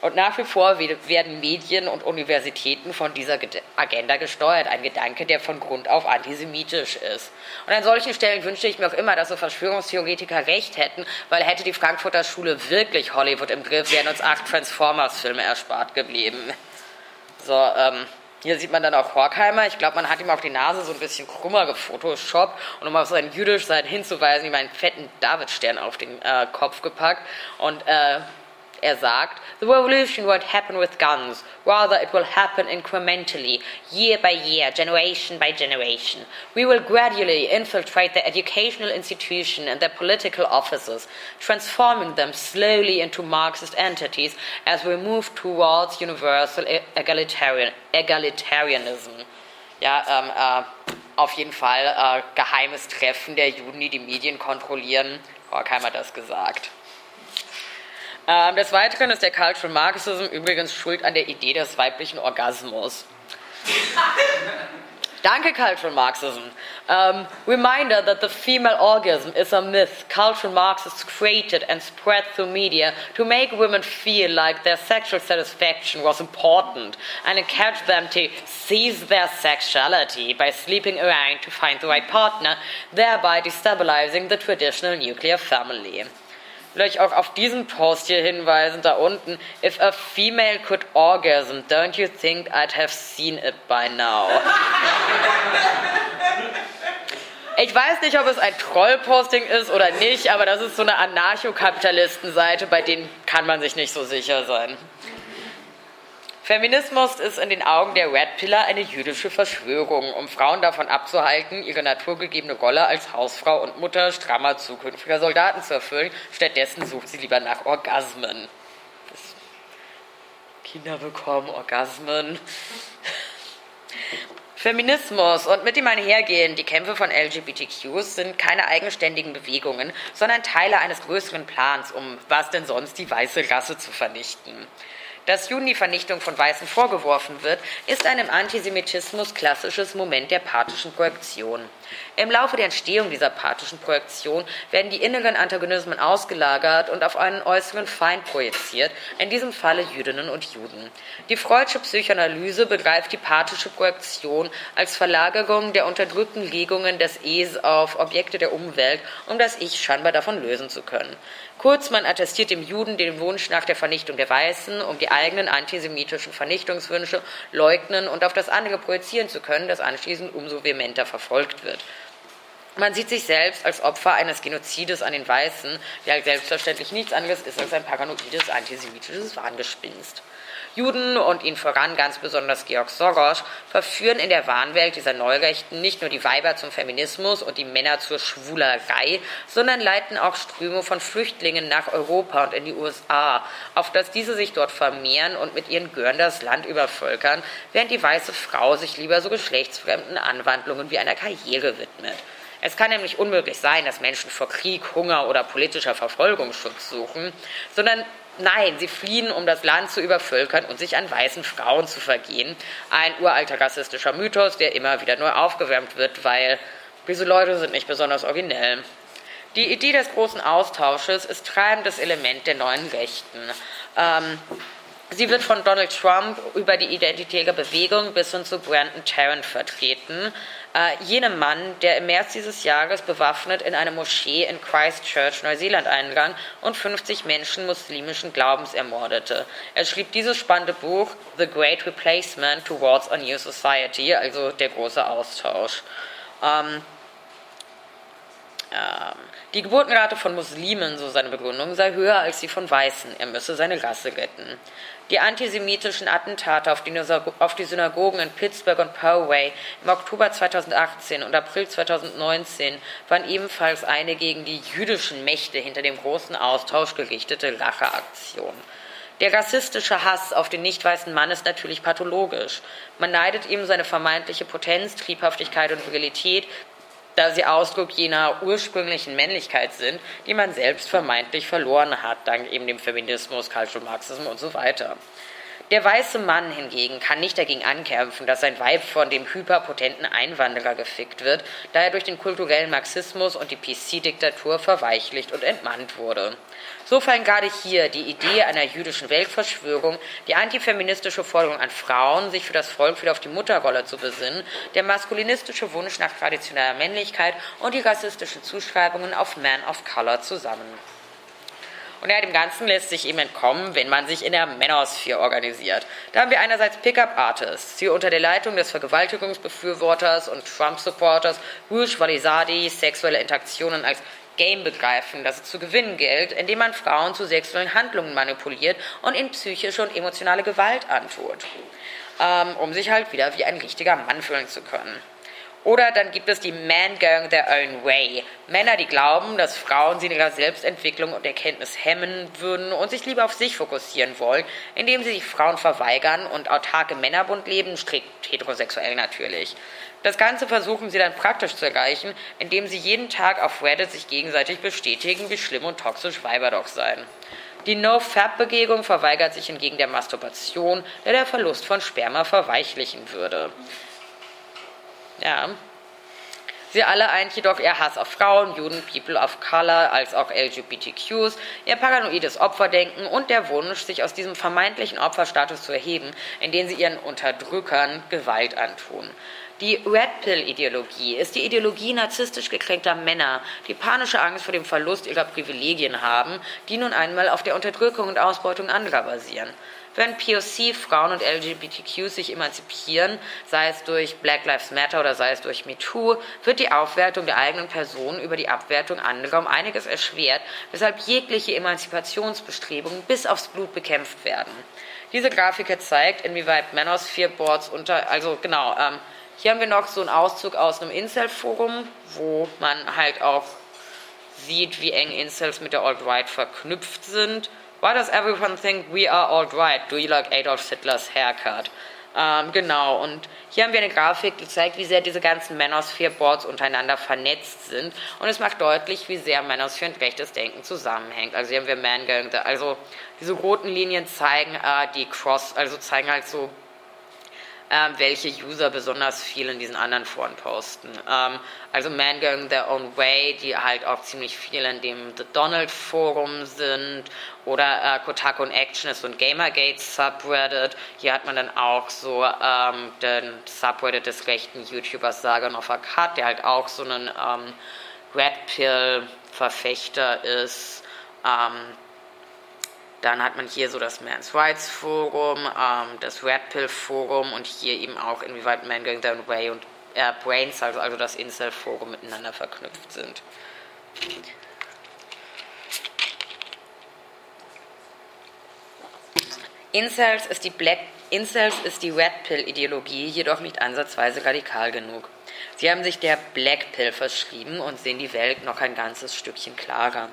Und nach wie vor werden Medien und Universitäten von dieser Agenda gesteuert. Ein Gedanke, der von Grund auf antisemitisch ist. Und an solchen Stellen wünsche ich mir auch immer, dass so Verschwörungstheoretiker recht hätten, weil hätte die Frankfurter Schule wirklich Hollywood im Griff, wären uns acht Transformers-Filme erspart geblieben. So, ähm, hier sieht man dann auch Horkheimer. Ich glaube, man hat ihm auch die Nase so ein bisschen krummer gefotoshoppt und um auf sein jüdisch sein hinzuweisen, ihm einen fetten Davidstern auf den äh, Kopf gepackt. Und äh, er sagt, The revolution won't happen with guns, rather it will happen incrementally, year by year, generation by generation. We will gradually infiltrate the educational institution and their political offices, transforming them slowly into Marxist entities as we move towards universal egalitarian, egalitarianism. Ja, ähm, äh, auf jeden Fall äh, geheimes Treffen der Juden, die die Medien kontrollieren. Horkheimer das gesagt. Ähm, des Weiteren ist der Cultural Marxism übrigens schuld an der Idee des weiblichen Orgasmus. Danke, Cultural Marxism. Um, reminder that the female orgasm is a myth cultural Marxists created and spread through media to make women feel like their sexual satisfaction was important and encourage them to seize their sexuality by sleeping around to find the right partner, thereby destabilizing the traditional nuclear family. Vielleicht auch auf diesen Post hier hinweisen, da unten. If a female could orgasm, don't you think I'd have seen it by now? Ich weiß nicht, ob es ein Trollposting ist oder nicht, aber das ist so eine Anarchokapitalisten-Seite, bei denen kann man sich nicht so sicher sein. Feminismus ist in den Augen der Red Pillar eine jüdische Verschwörung, um Frauen davon abzuhalten, ihre naturgegebene Rolle als Hausfrau und Mutter strammer zukünftiger Soldaten zu erfüllen. Stattdessen sucht sie lieber nach Orgasmen. Kinder bekommen Orgasmen. Feminismus und mit ihm einhergehen die Kämpfe von LGBTQs sind keine eigenständigen Bewegungen, sondern Teile eines größeren Plans, um was denn sonst die weiße Rasse zu vernichten. Dass Juden die Vernichtung von Weißen vorgeworfen wird, ist ein im Antisemitismus klassisches Moment der pathischen Projektion. Im Laufe der Entstehung dieser pathischen Projektion werden die inneren Antagonismen ausgelagert und auf einen äußeren Feind projiziert, in diesem Falle Jüdinnen und Juden. Die Freudsche Psychoanalyse begreift die pathische Projektion als Verlagerung der unterdrückten Legungen des Es auf Objekte der Umwelt, um das Ich scheinbar davon lösen zu können. Kurz, man attestiert dem Juden den Wunsch nach der Vernichtung der Weißen, um die eigenen antisemitischen Vernichtungswünsche leugnen und auf das andere projizieren zu können, das anschließend umso vehementer verfolgt wird. Man sieht sich selbst als Opfer eines Genozides an den Weißen, der selbstverständlich nichts anderes ist als ein paranoides antisemitisches Wahngespinst. Juden und ihnen voran ganz besonders Georg Soros verführen in der Wahnwelt dieser Neurechten nicht nur die Weiber zum Feminismus und die Männer zur Schwulerei, sondern leiten auch Ströme von Flüchtlingen nach Europa und in die USA, auf dass diese sich dort vermehren und mit ihren Gören das Land übervölkern, während die weiße Frau sich lieber so geschlechtsfremden Anwandlungen wie einer Karriere widmet. Es kann nämlich unmöglich sein, dass Menschen vor Krieg, Hunger oder politischer Verfolgung Schutz suchen, sondern nein, sie fliehen, um das Land zu übervölkern und sich an weißen Frauen zu vergehen. Ein uralter rassistischer Mythos, der immer wieder neu aufgewärmt wird, weil diese Leute sind nicht besonders originell. Die Idee des großen Austausches ist treibendes Element der neuen Rechten. Ähm, Sie wird von Donald Trump über die identitäre Bewegung bis hin zu Brandon Tarrant vertreten, äh, jenem Mann, der im März dieses Jahres bewaffnet in eine Moschee in Christchurch, Neuseeland eindrang und 50 Menschen muslimischen Glaubens ermordete. Er schrieb dieses spannende Buch The Great Replacement Towards a New Society, also der große Austausch. Ähm, ähm, Die Geburtenrate von Muslimen, so seine Begründung, sei höher als die von Weißen. Er müsse seine Rasse retten. Die antisemitischen Attentate auf die, auf die Synagogen in Pittsburgh und Poway im Oktober 2018 und April 2019 waren ebenfalls eine gegen die jüdischen Mächte hinter dem großen Austausch gerichtete Racheaktion. Der rassistische Hass auf den nicht weißen Mann ist natürlich pathologisch. Man neidet ihm seine vermeintliche Potenz, Triebhaftigkeit und Virilität, da sie Ausdruck jener ursprünglichen Männlichkeit sind, die man selbst vermeintlich verloren hat, dank eben dem Feminismus, Cultural Marxismus und so weiter. Der weiße Mann hingegen kann nicht dagegen ankämpfen, dass sein Weib von dem hyperpotenten Einwanderer gefickt wird, da er durch den kulturellen Marxismus und die PC-Diktatur verweichlicht und entmannt wurde. So fallen gerade hier die Idee einer jüdischen Weltverschwörung, die antifeministische Forderung an Frauen, sich für das Volk wieder auf die Mutterrolle zu besinnen, der maskulinistische Wunsch nach traditioneller Männlichkeit und die rassistischen Zuschreibungen auf Man of Color zusammen. Und ja, dem Ganzen lässt sich eben entkommen, wenn man sich in der Manosphere organisiert. Da haben wir einerseits Pickup-Artists, die unter der Leitung des Vergewaltigungsbefürworters und Trump-Supporters Rouge Valisadi sexuelle Interaktionen als Game begreifen, das es zu gewinnen gilt, indem man Frauen zu sexuellen Handlungen manipuliert und ihnen psychische und emotionale Gewalt antut, ähm, um sich halt wieder wie ein richtiger Mann fühlen zu können. Oder dann gibt es die Men Going Their Own Way. Männer, die glauben, dass Frauen sie in ihrer Selbstentwicklung und Erkenntnis hemmen würden und sich lieber auf sich fokussieren wollen, indem sie sich Frauen verweigern und autarke Männerbund leben, strikt heterosexuell natürlich. Das Ganze versuchen sie dann praktisch zu erreichen, indem sie jeden Tag auf Reddit sich gegenseitig bestätigen, wie schlimm und toxisch Weiber doch seien. Die No-Fab-Bewegung verweigert sich hingegen der Masturbation, der der Verlust von Sperma verweichlichen würde. Ja. Sie alle eint jedoch ihr Hass auf Frauen, Juden, People of Color als auch LGBTQs, ihr paranoides Opferdenken und der Wunsch, sich aus diesem vermeintlichen Opferstatus zu erheben, indem sie ihren Unterdrückern Gewalt antun. Die Red Pill-Ideologie ist die Ideologie narzisstisch gekränkter Männer, die panische Angst vor dem Verlust ihrer Privilegien haben, die nun einmal auf der Unterdrückung und Ausbeutung anderer basieren. Wenn POC, Frauen und LGBTQ sich emanzipieren, sei es durch Black Lives Matter oder sei es durch MeToo, wird die Aufwertung der eigenen Person über die Abwertung anderer um einiges erschwert, weshalb jegliche Emanzipationsbestrebungen bis aufs Blut bekämpft werden. Diese Grafik zeigt, inwieweit Manosphere Boards unter, also genau, ähm, hier haben wir noch so einen Auszug aus einem Incel-Forum, wo man halt auch sieht, wie eng Incels mit der Alt-Right verknüpft sind. Why does everyone think we are alt-right? Do you like Adolf Hitlers haircut? Ähm, genau, und hier haben wir eine Grafik, die zeigt, wie sehr diese ganzen Manosphere-Boards untereinander vernetzt sind. Und es macht deutlich, wie sehr Manosphere und rechtes Denken zusammenhängt. Also hier haben wir Man also diese roten Linien zeigen äh, die Cross, also zeigen halt so ähm, welche User besonders viel in diesen anderen Foren posten. Ähm, also Man Going Their Own Way, die halt auch ziemlich viel in dem The Donald Forum sind oder äh, Kotaku und Action ist ein Gamergate Subreddit. Hier hat man dann auch so ähm, den Subreddit des rechten YouTubers Sagan of Cut, der halt auch so ein ähm, Red Pill Verfechter ist. Ähm, dann hat man hier so das Men's Rights Forum, ähm, das Red Pill Forum und hier eben auch, inwieweit Man Going Their Way und äh, Brains, also, also das Incel Forum, miteinander verknüpft sind. Incels ist die Black Incels ist die Red Pill Ideologie jedoch nicht ansatzweise radikal genug. Sie haben sich der Black Pill verschrieben und sehen die Welt noch ein ganzes Stückchen klarer.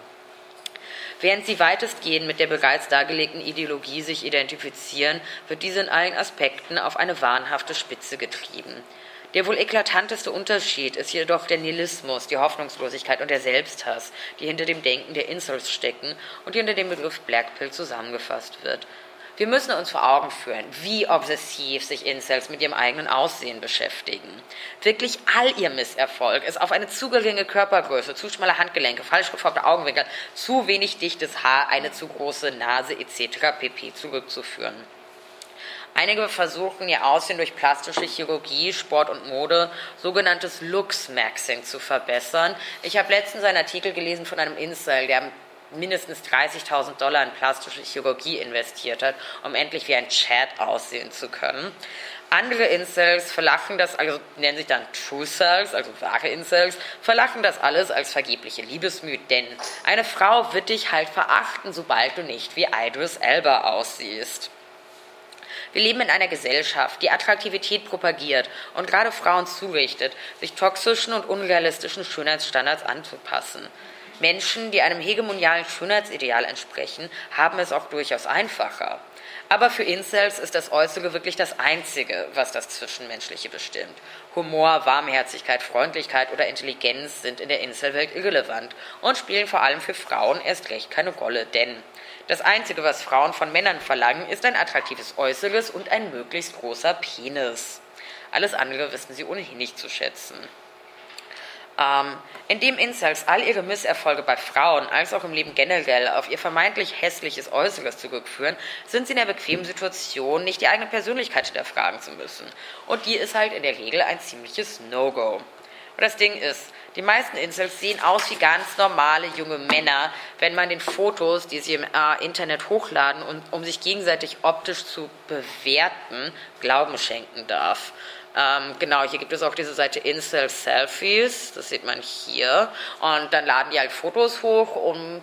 Während sie weitestgehend mit der bereits dargelegten Ideologie sich identifizieren, wird diese in allen Aspekten auf eine wahnhafte Spitze getrieben. Der wohl eklatanteste Unterschied ist jedoch der Nihilismus, die Hoffnungslosigkeit und der Selbsthass, die hinter dem Denken der Incels stecken und die unter dem Begriff Blackpill zusammengefasst wird. Wir müssen uns vor Augen führen, wie obsessiv sich Incels mit ihrem eigenen Aussehen beschäftigen. Wirklich all ihr Misserfolg ist auf eine zu geringe Körpergröße, zu schmale Handgelenke, falsch geformte Augenwinkel, zu wenig dichtes Haar, eine zu große Nase etc. pp. zurückzuführen. Einige versuchen ihr Aussehen durch plastische Chirurgie, Sport und Mode, sogenanntes Looks-Maxing zu verbessern. Ich habe letztens einen Artikel gelesen von einem Incel, der mindestens 30.000 Dollar in plastische Chirurgie investiert hat, um endlich wie ein Chat aussehen zu können. Andere Incels verlachen das, also nennen sich dann True Cells, also wahre Incels, verlachen das alles als vergebliche Liebesmüh, denn eine Frau wird dich halt verachten, sobald du nicht wie Idris Elba aussiehst. Wir leben in einer Gesellschaft, die Attraktivität propagiert und gerade Frauen zurichtet, sich toxischen und unrealistischen Schönheitsstandards anzupassen. Menschen, die einem hegemonialen Schönheitsideal entsprechen, haben es auch durchaus einfacher. Aber für Incels ist das Äußere wirklich das Einzige, was das Zwischenmenschliche bestimmt. Humor, Warmherzigkeit, Freundlichkeit oder Intelligenz sind in der Incel-Welt irrelevant und spielen vor allem für Frauen erst recht keine Rolle, denn das Einzige, was Frauen von Männern verlangen, ist ein attraktives Äußeres und ein möglichst großer Penis. Alles andere wissen sie ohnehin nicht zu schätzen. Ähm, indem Incels all ihre Misserfolge bei Frauen als auch im Leben generell auf ihr vermeintlich hässliches Äußeres zurückführen, sind sie in der bequemen Situation, nicht die eigene Persönlichkeit hinterfragen zu müssen. Und die ist halt in der Regel ein ziemliches No-Go. Das Ding ist, die meisten Incels sehen aus wie ganz normale junge Männer, wenn man den Fotos, die sie im äh, Internet hochladen, und, um sich gegenseitig optisch zu bewerten, Glauben schenken darf. Ähm, genau, hier gibt es auch diese Seite Incel Selfies, das sieht man hier. Und dann laden die halt Fotos hoch, um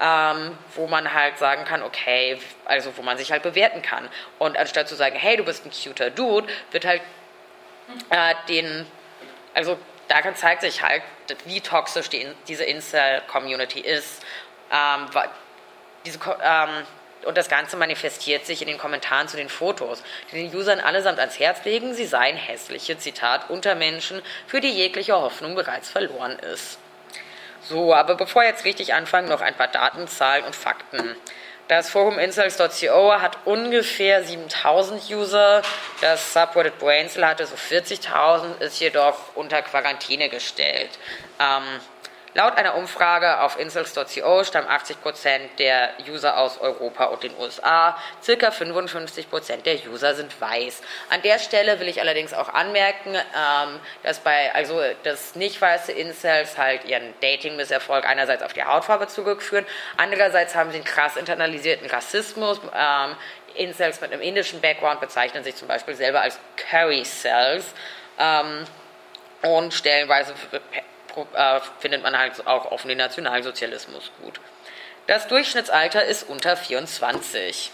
ähm, wo man halt sagen kann, okay, also wo man sich halt bewerten kann. Und anstatt zu sagen, hey, du bist ein cuter Dude, wird halt äh, den, also darin zeigt sich halt, wie toxisch die, diese Incel-Community ist. Ähm, diese, ähm, und das Ganze manifestiert sich in den Kommentaren zu den Fotos, die den Usern allesamt ans Herz legen, sie seien hässliche, Zitat, Untermenschen, für die jegliche Hoffnung bereits verloren ist. So, aber bevor wir jetzt richtig anfangen, noch ein paar Daten, Zahlen und Fakten. Das Forum Incels.co hat ungefähr 7000 User. Das Subreddit Brainsel hatte so 40.000, ist jedoch unter Quarantäne gestellt. Ähm, Laut einer Umfrage auf incels.co stammen 80 Prozent der User aus Europa und den USA. Circa 55 Prozent der User sind weiß. An der Stelle will ich allerdings auch anmerken, ähm, dass bei also dass nicht weiße Incels halt ihren Dating-Misserfolg einerseits auf die Hautfarbe zurückführen, andererseits haben sie einen krass internalisierten Rassismus. Ähm, Incels mit einem indischen Background bezeichnen sich zum Beispiel selber als Curry Cells ähm, und stellenweise äh, findet man halt auch auf den Nationalsozialismus gut. Das Durchschnittsalter ist unter 24.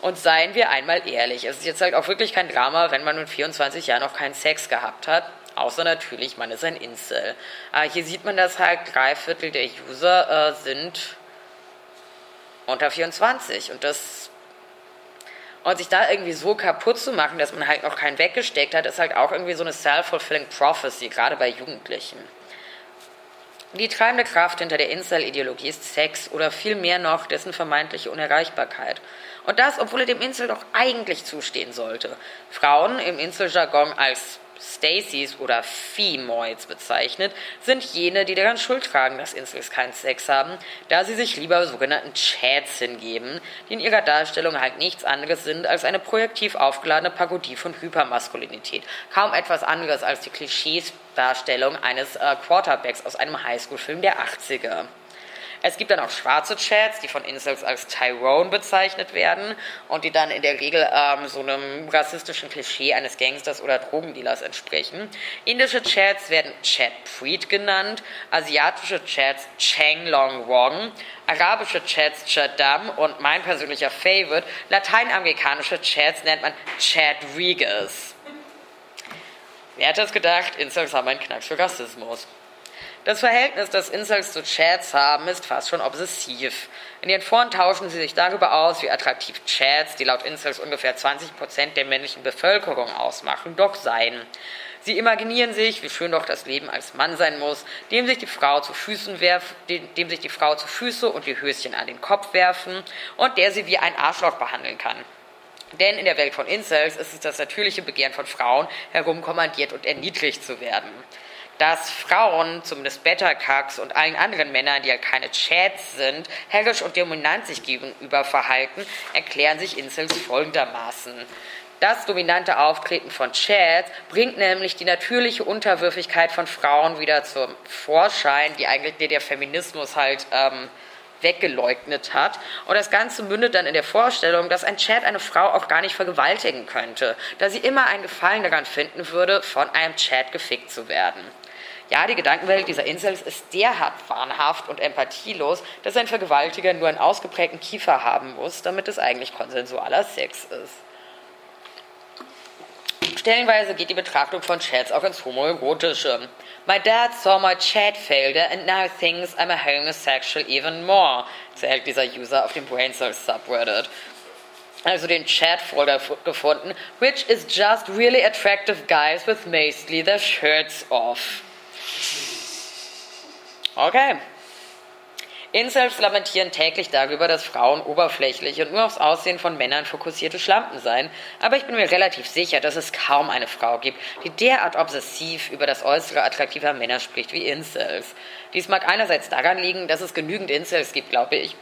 Und seien wir einmal ehrlich, es ist jetzt halt auch wirklich kein Drama, wenn man mit 24 Jahren noch keinen Sex gehabt hat, außer natürlich, man ist ein Insel. Äh, hier sieht man das halt, drei Viertel der User äh, sind unter 24 und das und sich da irgendwie so kaputt zu machen, dass man halt noch keinen weggesteckt hat, ist halt auch irgendwie so eine self-fulfilling prophecy, gerade bei Jugendlichen. Die treibende Kraft hinter der Incel-Ideologie ist Sex oder vielmehr noch dessen vermeintliche Unerreichbarkeit. Und das, obwohl er dem Incel doch eigentlich zustehen sollte. Frauen im Incel-Jargon als Stacys oder Femoids bezeichnet, sind jene, die daran Schuld tragen, dass Incels keinen Sex haben, da sie sich lieber sogenannten Chats hingeben, die in ihrer Darstellung halt nichts anderes sind als eine projektiv aufgeladene Parodie von Hypermaskulinität. Kaum etwas anderes als die Klischees-Darstellung eines äh, Quarterbacks aus einem Highschool-Film der 80er. Es gibt dann auch schwarze Chats, die von Incels als Tyrone bezeichnet werden und die dann in der Regel ähm, so einem rassistischen Klischee eines Gangsters oder Drogendealers entsprechen. Indische Chats werden Chat Preet genannt, asiatische Chats Cheng Long Wong, arabische Chats Chadam und mein persönlicher Favorite, lateinamerikanische Chats nennt man Chad Regas. Wer hätte es gedacht, Incels haben einen Knacks für Rassismus. Das Verhältnis, das Incels zu Chats haben, ist fast schon obsessiv. In ihren Foren tauschen sie sich darüber aus, wie attraktiv Chats, die laut Incels ungefähr 20 Prozent der männlichen Bevölkerung ausmachen, doch seien. Sie imaginieren sich, wie schön doch das Leben als Mann sein muss, dem sich die Frau zu Füßen werf, dem, dem sich die Frau zu Füße und die Höschen an den Kopf werfen und der sie wie ein Arschloch behandeln kann. Denn in der Welt von Incels ist es das natürliche Begehren von Frauen, herumkommandiert und erniedrigt zu werden dass Frauen, zumindest Beta-Cucks und allen anderen Männern, die ja keine Chats sind, herrisch und dominant sich gegenüber verhalten, erklären sich Incels folgendermaßen. Das dominante Auftreten von Chats bringt nämlich die natürliche Unterwürfigkeit von Frauen wieder zum Vorschein, die eigentlich der Feminismus halt ähm, weggeleugnet hat. Und das Ganze mündet dann in der Vorstellung, dass ein Chat eine Frau auch gar nicht vergewaltigen könnte, da sie immer einen Gefallen daran finden würde, von einem Chat gefickt zu werden. Ja, die Gedankenwelt dieser Incels ist derart wahnhaft und empathielos, dass ein Vergewaltiger nur einen ausgeprägten Kiefer haben muss, damit es eigentlich konsensualer Sex ist. Stellenweise geht die Betrachtung von Chats auch ins Homoerotische. My dad saw my chat failure and now thinks I'm a homosexual even more, zählt dieser User auf dem Braincells Subreddit. Also den Chat-Folder gefunden, which is just really attractive guys with mostly their shirts off. Okay. Incels lamentieren täglich darüber, dass Frauen oberflächlich und nur aufs Aussehen von Männern fokussierte Schlampen seien, aber ich bin mir relativ sicher, dass es kaum eine Frau gibt, die derart obsessiv über das Äußere attraktiver Männer spricht wie Incels. Dies mag einerseits daran liegen, dass es genügend Incels gibt, glaube ich,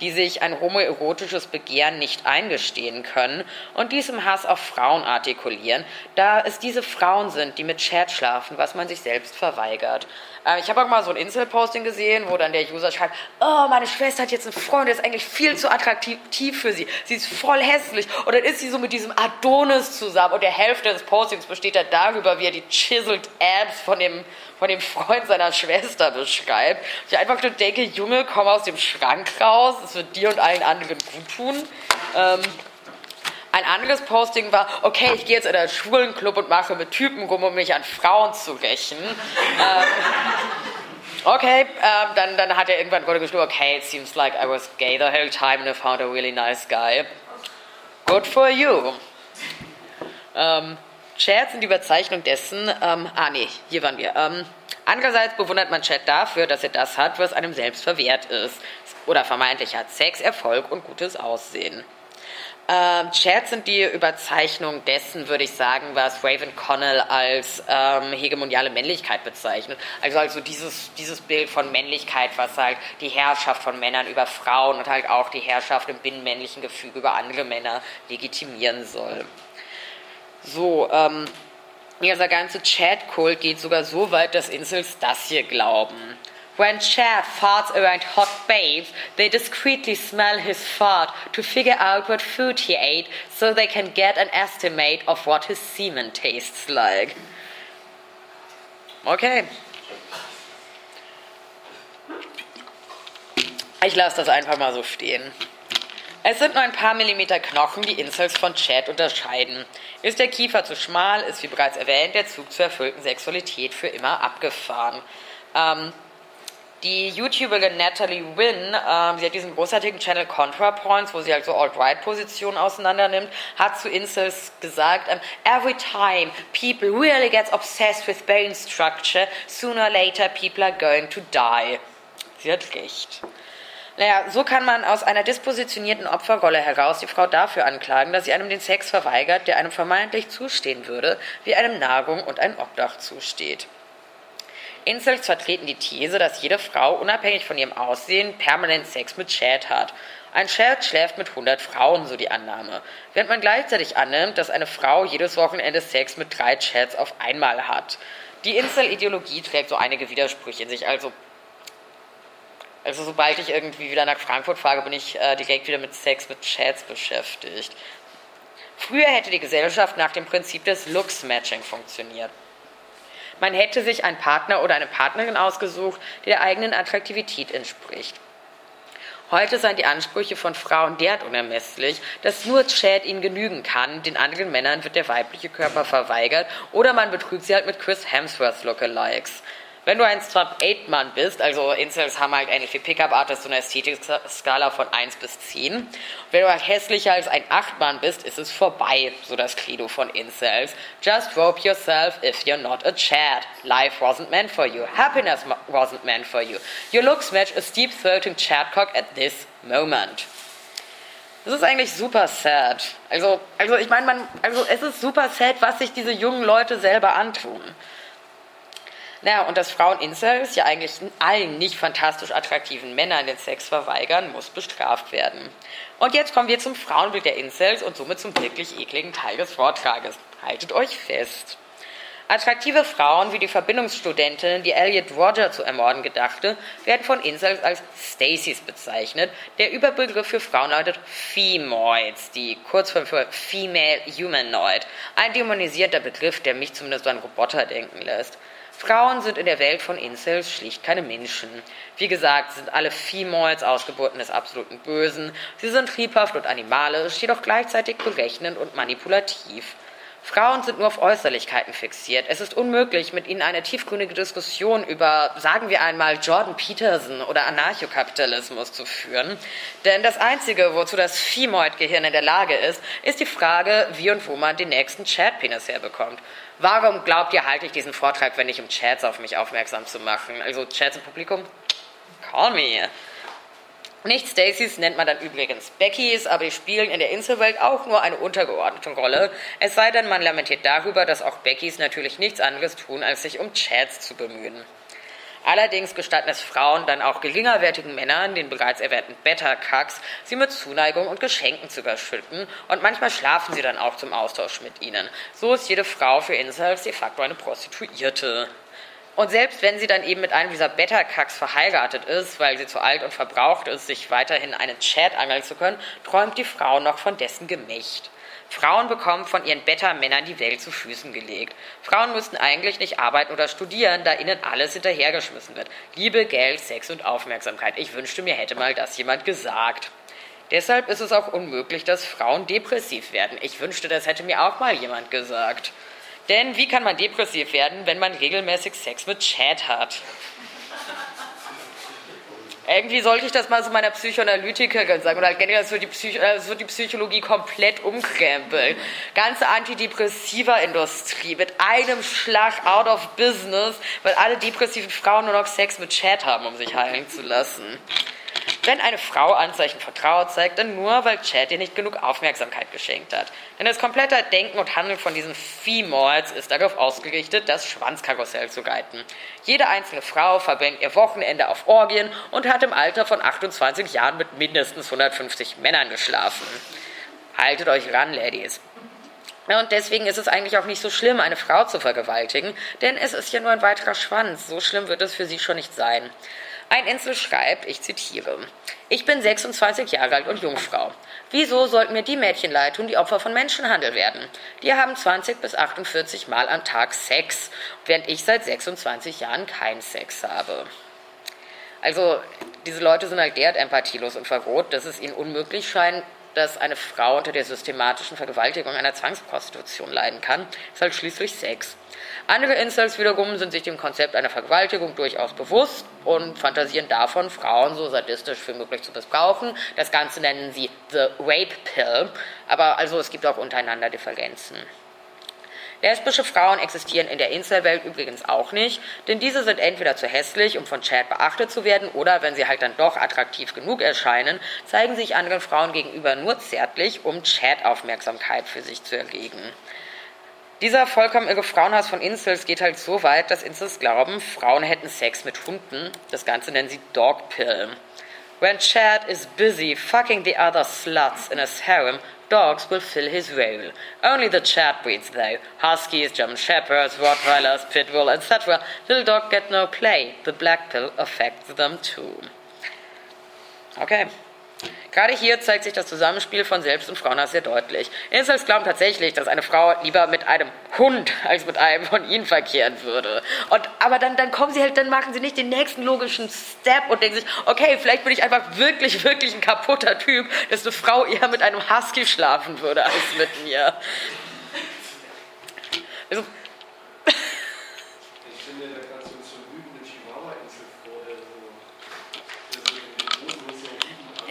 die sich ein homoerotisches Begehren nicht eingestehen können und dies im Hass auf Frauen artikulieren, da es diese Frauen sind, die mit Chat schlafen, was man sich selbst verweigert. Äh, ich habe auch mal so ein Insel-Posting gesehen, wo dann der User schreibt, oh, meine Schwester hat jetzt einen Freund, der ist eigentlich viel zu attraktiv für sie. Sie ist voll hässlich. Und dann ist sie so mit diesem Adonis zusammen. Und der Hälfte des Postings besteht dann darüber, wie er die chiseled Abs von dem, von dem Freund seiner Schwester beschreibt. Ich einfach nur denke, Junge, komm aus dem Schrank raus. Das wird dir und allen anderen gut tun. Ähm, ein anderes Posting war, okay, ich gehe jetzt in einen schwulen Club und mache mit Typen rum, um mich an Frauen zu rächen. ähm, okay, ähm, dann, dann hat er irgendwann geschrieben, okay, it seems like I was gay the whole time and I found a really nice guy. Good for you. Ähm, Chats sind die Überzeichnung dessen, ähm, ah nee, hier waren wir. Ähm, andererseits bewundert man Chat dafür, dass er das hat, was einem selbst verwehrt ist. Oder vermeintlich hat Sex, Erfolg und gutes Aussehen. Ähm, Chats sind die Überzeichnung dessen, würde ich sagen, was Raven Connell als ähm, hegemoniale Männlichkeit bezeichnet. Also, also dieses, dieses Bild von Männlichkeit, was halt die Herrschaft von Männern über Frauen und halt auch die Herrschaft im binnenmännlichen Gefüge über andere Männer legitimieren soll. So, ähm, dieser ganze Chat-Kult geht sogar so weit, dass Insels das hier glauben. When Chad farts around hot babes, they discreetly smell his fart to figure out what food he ate so they can get an estimate of what his semen tastes like. Okay. Ich lasse das einfach mal so stehen. Es sind nur ein paar Millimeter Knochen, die Incels von Chad unterscheiden. Ist der Kiefer zu schmal, ist wie bereits erwähnt der Zug zur erfüllten Sexualität für immer abgefahren. Ähm, die YouTuberin Natalie Wynn, ähm, sie hat diesen großartigen Channel ContraPoints, wo sie halt so Alt-Right-Positionen auseinandernimmt, hat zu Incels gesagt, um, every time people really get obsessed with bone structure, sooner or later people are going to die. Sie hat recht. Naja, so kann man aus einer dispositionierten Opferrolle heraus die Frau dafür anklagen, dass sie einem den Sex verweigert, der einem vermeintlich zustehen würde, wie einem Nahrung und ein Obdach zusteht. Incels vertreten die These, dass jede Frau unabhängig von ihrem Aussehen permanent Sex mit Chad hat. Ein Chad schläft mit 100 Frauen, so die Annahme. Während man gleichzeitig annimmt, dass eine Frau jedes Wochenende Sex mit drei Chads auf einmal hat. Die Incel-Ideologie trägt so einige Widersprüche in sich. Also, also sobald ich irgendwie wieder nach Frankfurt fahre, bin ich äh, direkt wieder mit Sex mit Chats beschäftigt. Früher hätte die Gesellschaft nach dem Prinzip des Looks-Matching funktioniert. Man hätte sich einen Partner oder eine Partnerin ausgesucht, die der eigenen Attraktivität entspricht. Heute seien die Ansprüche von Frauen derart unermesslich, dass nur Chad ihnen genügen kann. Den anderen Männern wird der weibliche Körper verweigert oder man betrügt sie halt mit Chris Hemsworth Lookalikes. Wenn du ein Strap-8-Mann bist, also Incels haben halt ähnlich wie Pickup-Artists so eine Ästhetik-Skala von 1 bis 10. Wenn du halt hässlicher als ein 8-Mann bist, ist es vorbei, so das Credo von Incels. Just rope yourself if you're not a Chad. Life wasn't meant for you. Happiness wasn't meant for you. Your looks match a steep-throating Chadcock at this moment. Das ist eigentlich super sad. Also, also ich meine, also es ist super sad, was sich diese jungen Leute selber antun. Naja, und dass Frauen Incels ja eigentlich allen nicht fantastisch attraktiven Männern den Sex verweigern, muss bestraft werden. Und jetzt kommen wir zum Frauenbild der Incels und somit zum wirklich ekligen Teil des Vortrages. Haltet euch fest. Attraktive Frauen wie die Verbindungsstudentin, die Elliot Roger zu ermorden gedachte, werden von Incels als Stacys bezeichnet. Der Überbegriff für Frauen lautet Femoids, die Kurzform für Female Humanoid. Ein dämonisierter Begriff, der mich zumindest an Roboter denken lässt. Frauen sind in der Welt von Incels schlicht keine Menschen. Wie gesagt, sind alle Femoids Ausgeburten des absoluten Bösen. Sie sind triebhaft und animalisch, jedoch gleichzeitig berechnend und manipulativ. Frauen sind nur auf Äußerlichkeiten fixiert. Es ist unmöglich, mit ihnen eine tiefgründige Diskussion über, sagen wir einmal, Jordan Peterson oder Anarchokapitalismus zu führen. Denn das Einzige, wozu das Femoid-Gehirn in der Lage ist, ist die Frage, wie und wo man den nächsten Chat-Penis herbekommt. Warum glaubt ihr, halte ich diesen Vortrag, wenn nicht um Chats auf mich aufmerksam zu machen? Also Chats im Publikum? Call me. Nicht Stacys nennt man dann übrigens Beckys, aber die spielen in der Inselwelt auch nur eine untergeordnete Rolle. Es sei denn, man lamentiert darüber, dass auch Beckys natürlich nichts anderes tun, als sich um Chats zu bemühen. Allerdings gestatten es Frauen dann auch geringerwertigen Männern, den bereits erwähnten Beta-Kacks, sie mit Zuneigung und Geschenken zu überschütten und manchmal schlafen sie dann auch zum Austausch mit ihnen. So ist jede Frau für Incels de facto eine Prostituierte. Und selbst wenn sie dann eben mit einem dieser Beta-Kacks verheiratet ist, weil sie zu alt und verbraucht ist, sich weiterhin einen Chat angeln zu können, träumt die Frau noch von dessen Gemächt. Frauen bekommen von ihren Beta-Männern die Welt zu Füßen gelegt. Frauen müssten eigentlich nicht arbeiten oder studieren, da ihnen alles hinterhergeschmissen wird. Liebe, Geld, Sex und Aufmerksamkeit. Ich wünschte mir, hätte mal das jemand gesagt. Deshalb ist es auch unmöglich, dass Frauen depressiv werden. Ich wünschte, das hätte mir auch mal jemand gesagt. Denn wie kann man depressiv werden, wenn man regelmäßig Sex mit Chat hat? Irgendwie sollte ich das mal so meiner Psychoanalytikerin sagen oder generell so die, Psych äh, so die Psychologie komplett umkrempeln. Ganze antidepressiva Industrie mit einem Schlag out of business, weil alle depressiven Frauen nur noch Sex mit Chat haben, um sich heilen zu lassen. Wenn eine Frau Anzeichen Vertrauen zeigt, dann nur, weil Chad ihr nicht genug Aufmerksamkeit geschenkt hat. Denn das komplette Denken und Handeln von diesen Females ist darauf ausgerichtet, das Schwanzkarussell zu reiten. Jede einzelne Frau verbringt ihr Wochenende auf Orgien und hat im Alter von 28 Jahren mit mindestens 150 Männern geschlafen. Haltet euch ran, Ladies. Und deswegen ist es eigentlich auch nicht so schlimm, eine Frau zu vergewaltigen, denn es ist ja nur ein weiterer Schwanz. So schlimm wird es für sie schon nicht sein. Ein Insel schreibt, ich zitiere, ich bin 26 Jahre alt und Jungfrau. Wieso sollten mir die Mädchen leid tun, die Opfer von Menschenhandel werden? Die haben 20 bis 48 Mal am Tag Sex, während ich seit 26 Jahren keinen Sex habe. Also, diese Leute sind halt derart empathielos und verroht, dass es ihnen unmöglich scheint, dass eine Frau unter der systematischen Vergewaltigung einer Zwangsprostitution leiden kann, ist halt schließlich Sex. Andere Incels wiederum sind sich dem Konzept einer Vergewaltigung durchaus bewusst und fantasieren davon, Frauen so sadistisch wie möglich zu missbrauchen. Das Ganze nennen sie The Rape Pill, aber also es gibt auch untereinander Differenzen. Lesbische Frauen existieren in der Inselwelt übrigens auch nicht, denn diese sind entweder zu hässlich, um von Chad beachtet zu werden, oder wenn sie halt dann doch attraktiv genug erscheinen, zeigen sich anderen Frauen gegenüber nur zärtlich, um Chat-Aufmerksamkeit für sich zu erregen. Dieser vollkommen irre Frauenhass von Incels geht halt so weit, dass Incels glauben, Frauen hätten Sex mit Hunden. Das Ganze nennen sie Dogpill. When Chad is busy fucking the other sluts in his harem, dogs will fill his role. Only the Chad breeds though. Huskies, German Shepherds, Rottweilers, Pitbull, etc. Little dog get no play. The black pill affects them too. Okay. Gerade hier zeigt sich das Zusammenspiel von Selbst- und Frauenhass sehr deutlich. Incels glauben tatsächlich, dass eine Frau lieber mit einem Hund als mit einem von ihnen verkehren würde. Und, aber dann, dann kommen sie halt, dann machen sie nicht den nächsten logischen Step und denken sich, okay, vielleicht bin ich einfach wirklich, wirklich ein kaputter Typ, dass eine Frau eher mit einem Husky schlafen würde als mit mir. Also,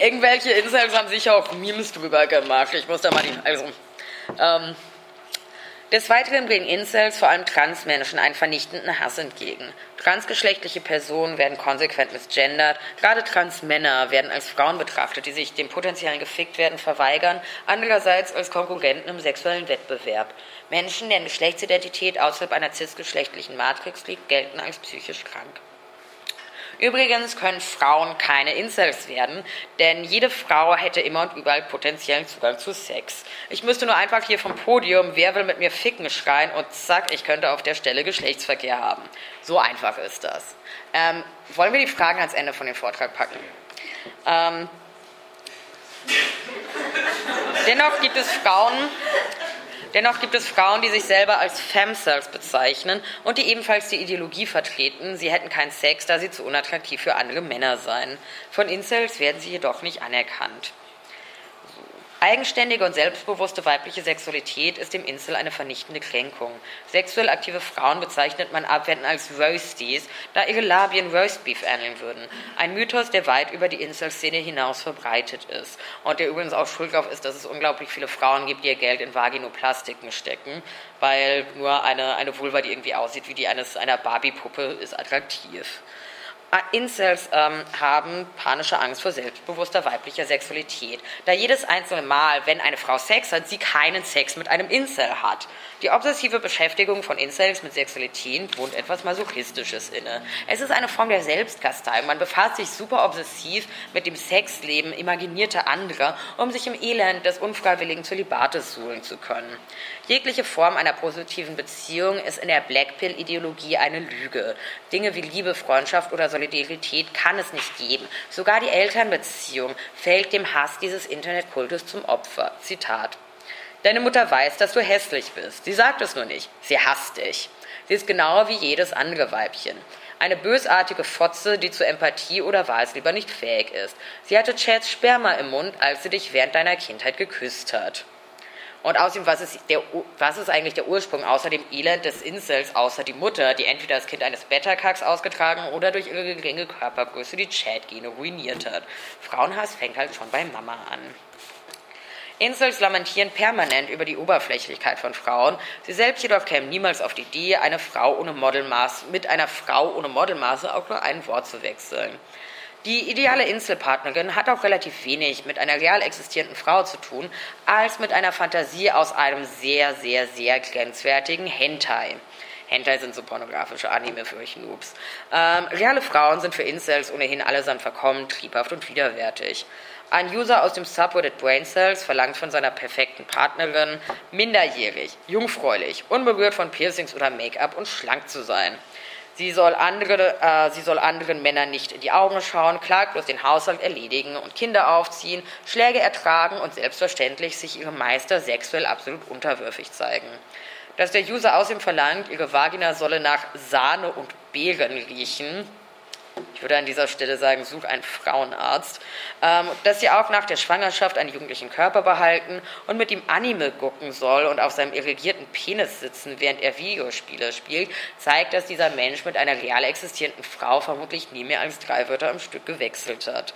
irgendwelche Incels haben sicher auch Memes drüber gemacht. Ich muss da mal die. Also, ähm, Des Weiteren bringen Incels vor allem Transmenschen einen vernichtenden Hass entgegen. Transgeschlechtliche Personen werden konsequent misgendert, gerade Transmänner werden als Frauen betrachtet, die sich dem potenziellen Geficktwerden verweigern, andererseits als Konkurrenten im sexuellen Wettbewerb. Menschen, deren Geschlechtsidentität außerhalb einer cisgeschlechtlichen Matrix liegt, gelten als psychisch krank. Übrigens können Frauen keine Incels werden, denn jede Frau hätte immer und überall potenziellen Zugang zu Sex. Ich müsste nur einfach hier vom Podium, wer will mit mir ficken, schreien und zack, ich könnte auf der Stelle Geschlechtsverkehr haben. So einfach ist das. Ähm, wollen wir die Fragen ans Ende von dem Vortrag packen? Ähm, dennoch gibt es Frauen, Dennoch gibt es Frauen, die sich selber als Femcells bezeichnen und die ebenfalls die Ideologie vertreten, sie hätten keinen Sex, da sie zu unattraktiv für andere Männer seien. Von Incels werden sie jedoch nicht anerkannt. Eigenständige und selbstbewusste weibliche Sexualität ist dem Insel eine vernichtende Kränkung. Sexuell aktive Frauen bezeichnet man abwendend als Roasties, da ihre Labien Roastbeef ähneln würden. Ein Mythos, der weit über die Inselszene hinaus verbreitet ist und der übrigens auch schuld darauf ist, dass es unglaublich viele Frauen gibt, die ihr Geld in Vaginoplastiken stecken, weil nur eine, eine Vulva, die irgendwie aussieht wie die eines, einer Barbie-Puppe, ist attraktiv. Incels ähm, haben panische Angst vor selbstbewusster weiblicher Sexualität, da jedes einzelne Mal, wenn eine Frau Sex hat, sie keinen Sex mit einem Incel hat. Die obsessive Beschäftigung von Incels mit Sexualität wohnt etwas Masochistisches inne. Es ist eine Form der Selbstkasteiung. Man befasst sich super obsessiv mit dem Sexleben imaginierter anderer, um sich im Elend des unfreiwilligen Zölibates suhlen zu können. Jegliche Form einer positiven Beziehung ist in der Blackpill-Ideologie eine Lüge. Dinge wie Liebe, Freundschaft oder Solidarität kann es nicht geben. Sogar die Elternbeziehung fällt dem Hass dieses Internetkultus zum Opfer. Zitat. Deine Mutter weiß, dass du hässlich bist. Sie sagt es nur nicht. Sie hasst dich. Sie ist genauer wie jedes andere Weibchen. Eine bösartige Fotze, die zur Empathie oder Wahlslieber nicht fähig ist. Sie hatte Chads Sperma im Mund, als sie dich während deiner Kindheit geküsst hat. Und außerdem, was ist, der, was ist eigentlich der Ursprung außer dem Elend des Incels, außer die Mutter, die entweder das Kind eines Beta-Kacks ausgetragen oder durch ihre geringe Körpergröße die Chat-Gene ruiniert hat? Frauenhass fängt halt schon bei Mama an. Incels lamentieren permanent über die Oberflächlichkeit von Frauen. Sie selbst jedoch kämen niemals auf die Idee, eine Frau ohne Modelmaß, mit einer Frau ohne Modelmaße auch nur ein Wort zu wechseln. Die ideale Inselpartnerin hat auch relativ wenig mit einer real existierenden Frau zu tun, als mit einer Fantasie aus einem sehr, sehr, sehr grenzwertigen Hentai. Hentai sind so pornografische Anime für euch Noobs. Ähm, reale Frauen sind für Incels ohnehin allesamt verkommen, triebhaft und widerwärtig. Ein User aus dem Subreddit Brain Cells verlangt von seiner perfekten Partnerin, minderjährig, jungfräulich, unberührt von Piercings oder Make-up und schlank zu sein. Sie soll, andere, äh, sie soll anderen Männern nicht in die Augen schauen, klaglos den Haushalt erledigen und Kinder aufziehen, Schläge ertragen und selbstverständlich sich ihrem Meister sexuell absolut unterwürfig zeigen. Dass der User außerdem verlangt, ihre Vagina solle nach Sahne und Beeren riechen, ich würde an dieser Stelle sagen, such einen Frauenarzt, ähm, dass sie auch nach der Schwangerschaft einen jugendlichen Körper behalten und mit ihm Anime gucken soll und auf seinem irrigierten Penis sitzen, während er Videospiele spielt, zeigt, dass dieser Mensch mit einer real existierenden Frau vermutlich nie mehr als drei Wörter am Stück gewechselt hat.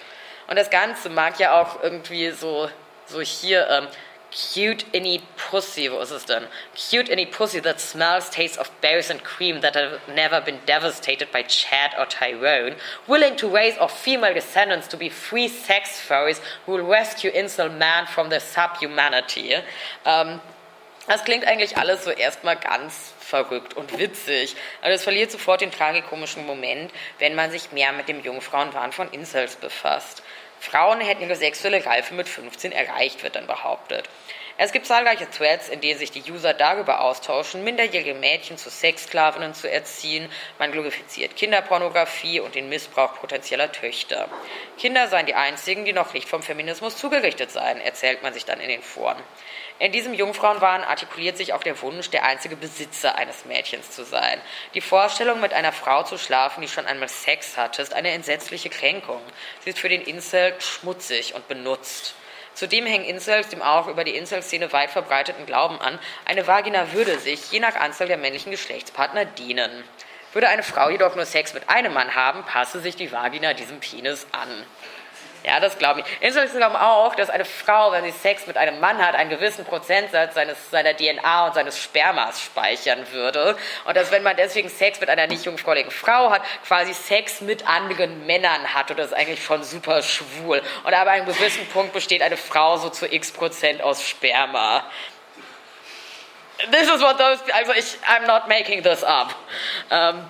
Und das Ganze mag ja auch irgendwie so, so hier ähm, Cute any pussy, was ist denn? Cute any pussy that smells, tastes of berries and cream that have never been devastated by Chad or Tyrone, willing to raise off female descendants to be free sex furries who will rescue incel man from the subhumanity. Ähm, das klingt eigentlich alles so erstmal ganz verrückt und witzig. Aber es verliert sofort den tragikomischen Moment, wenn man sich mehr mit dem Jungfrauenwahn von Incels befasst. Frauen hätten ihre sexuelle Reife mit 15 erreicht, wird dann behauptet. Es gibt zahlreiche Threads, in denen sich die User darüber austauschen, minderjährige Mädchen zu Sexsklavinnen zu erziehen. Man glorifiziert Kinderpornografie und den Missbrauch potenzieller Töchter. Kinder seien die einzigen, die noch nicht vom Feminismus zugerichtet seien, erzählt man sich dann in den Foren. In diesem Jungfrauenwahn artikuliert sich auch der Wunsch, der einzige Besitzer eines Mädchens zu sein. Die Vorstellung, mit einer Frau zu schlafen, die schon einmal Sex hatte, ist eine entsetzliche Kränkung. Sie ist für den Incel schmutzig und benutzt. Zudem hängen Incels dem auch über die Incel-Szene weit verbreiteten Glauben an, eine Vagina würde sich, je nach Anzahl der männlichen Geschlechtspartner, dienen. Würde eine Frau jedoch nur Sex mit einem Mann haben, passe sich die Vagina diesem Penis an. Ja, das glaube ich. Incels glauben auch, dass eine Frau, wenn sie Sex mit einem Mann hat, einen gewissen Prozentsatz seines, seiner DNA und seines Spermas speichern würde. Und dass, wenn man deswegen Sex mit einer nicht jungfräulichen Frau hat, quasi Sex mit anderen Männern hat. Und das ist eigentlich schon super schwul. Und aber an einem gewissen Punkt besteht eine Frau so zu x Prozent aus Sperma. This is what those, also ich, I'm not making this up. Um,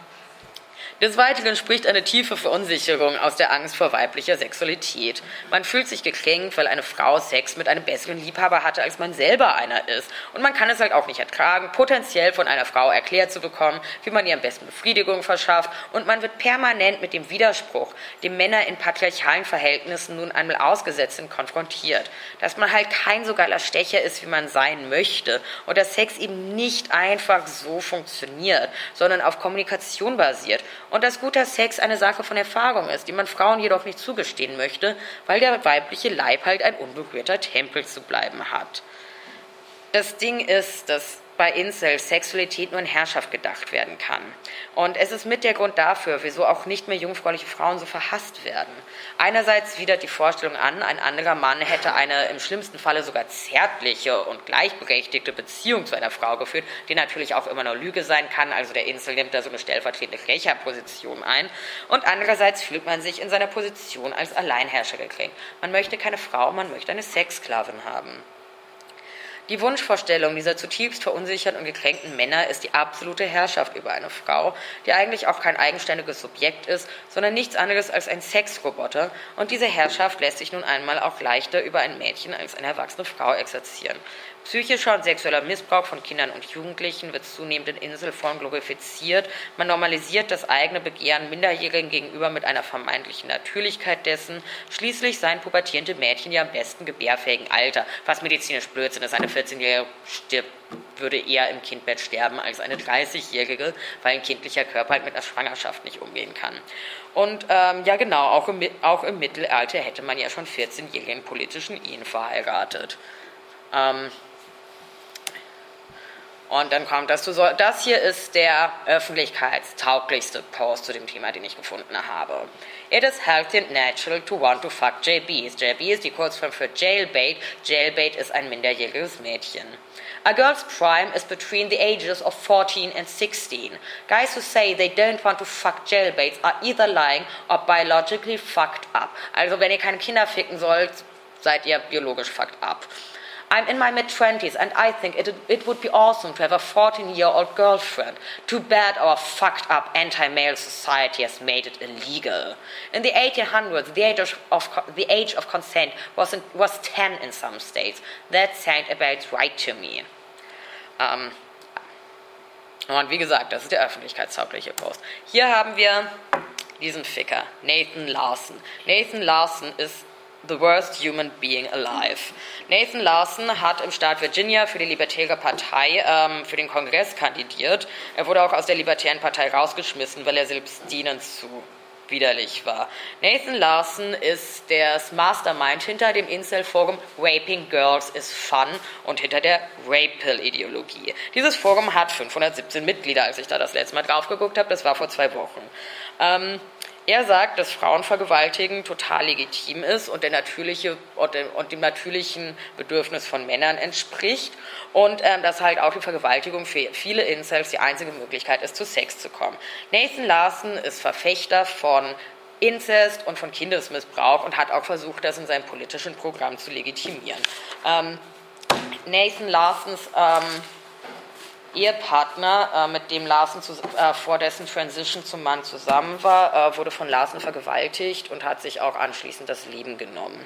des Weiteren spricht eine tiefe Verunsicherung aus der Angst vor weiblicher Sexualität. Man fühlt sich gekränkt, weil eine Frau Sex mit einem besseren Liebhaber hatte, als man selber einer ist. Und man kann es halt auch nicht ertragen, potenziell von einer Frau erklärt zu bekommen, wie man ihr am besten Befriedigung verschafft. Und man wird permanent mit dem Widerspruch, dem Männer in patriarchalen Verhältnissen nun einmal ausgesetzt sind, konfrontiert. Dass man halt kein so geiler Stecher ist, wie man sein möchte. Und dass Sex eben nicht einfach so funktioniert, sondern auf Kommunikation basiert und dass guter Sex eine Sache von Erfahrung ist, die man Frauen jedoch nicht zugestehen möchte, weil der weibliche Leib halt ein unberührter Tempel zu bleiben hat. Das Ding ist, dass bei Incels Sexualität nur in Herrschaft gedacht werden kann. Und es ist mit der Grund dafür, wieso auch nicht mehr jungfräuliche Frauen so verhasst werden. Einerseits widert die Vorstellung an, ein anderer Mann hätte eine im schlimmsten Falle sogar zärtliche und gleichberechtigte Beziehung zu einer Frau geführt, die natürlich auch immer nur Lüge sein kann. Also der Incel nimmt da so eine stellvertretende Rächerposition ein. Und andererseits fühlt man sich in seiner Position als Alleinherrscher gekränkt. Man möchte keine Frau, man möchte eine Sexsklavin haben. Die Wunschvorstellung dieser zutiefst verunsicherten und gekränkten Männer ist die absolute Herrschaft über eine Frau, die eigentlich auch kein eigenständiges Subjekt ist, sondern nichts anderes als ein Sexroboter. Und diese Herrschaft lässt sich nun einmal auch leichter über ein Mädchen als eine erwachsene Frau exerzieren. Psychischer und sexueller Missbrauch von Kindern und Jugendlichen wird zunehmend in Inselform glorifiziert. Man normalisiert das eigene Begehren Minderjährigen gegenüber mit einer vermeintlichen Natürlichkeit dessen. Schließlich seien pubertierende Mädchen ja am besten gebärfähigen Alter, was medizinisch Blödsinn ist. Eine 14-Jährige stirbt würde eher im Kindbett sterben als eine 30-Jährige, weil ein kindlicher Körper halt mit einer Schwangerschaft nicht umgehen kann. Und ähm, ja genau, auch im, auch im Mittelalter hätte man ja schon 14-Jährige in politischen Ehen verheiratet. Ähm, und dann kommt das zu so. Das hier ist der öffentlichkeitstauglichste Post zu dem Thema, den ich gefunden habe. It is healthy and natural to want to fuck JBs. JB ist die Kurzform für Jailbait. Jailbait ist ein minderjähriges Mädchen. A girl's prime is between the ages of 14 and 16. Guys who say they don't want to fuck jailbaits are either lying or biologically fucked up. Also wenn ihr keine Kinder ficken sollt, seid ihr biologisch fucked up. I'm in my mid 20s and I think it, it would be awesome to have a 14 year old girlfriend. Too bad our fucked up anti male society has made it illegal. In the 1800s, the age of, the age of consent was, in, was 10 in some states. That sounds about right to me. Um, und wie gesagt, das ist der öffentlichkeitstaugliche Post. Hier haben wir diesen Ficker, Nathan Larson. Nathan Larson ist The Worst Human Being Alive. Nathan Larson hat im Staat Virginia für die Libertäre Partei ähm, für den Kongress kandidiert. Er wurde auch aus der Libertären Partei rausgeschmissen, weil er selbst dienen zu widerlich war. Nathan Larson ist das Mastermind hinter dem Incel-Forum Raping Girls is Fun und hinter der Rape-Pill-Ideologie. Dieses Forum hat 517 Mitglieder, als ich da das letzte Mal drauf geguckt habe, das war vor zwei Wochen. Ähm, er sagt, dass Frauenvergewaltigen total legitim ist und, der natürliche, und dem natürlichen Bedürfnis von Männern entspricht und ähm, dass halt auch die Vergewaltigung für viele Incels die einzige Möglichkeit ist, zu Sex zu kommen. Nathan Larson ist Verfechter von Inzest und von Kindesmissbrauch und hat auch versucht, das in seinem politischen Programm zu legitimieren. Ähm, Nathan Larsons ähm, Ehepartner, äh, mit dem Larsen zu, äh, vor dessen Transition zum Mann zusammen war, äh, wurde von Larsen vergewaltigt und hat sich auch anschließend das Leben genommen.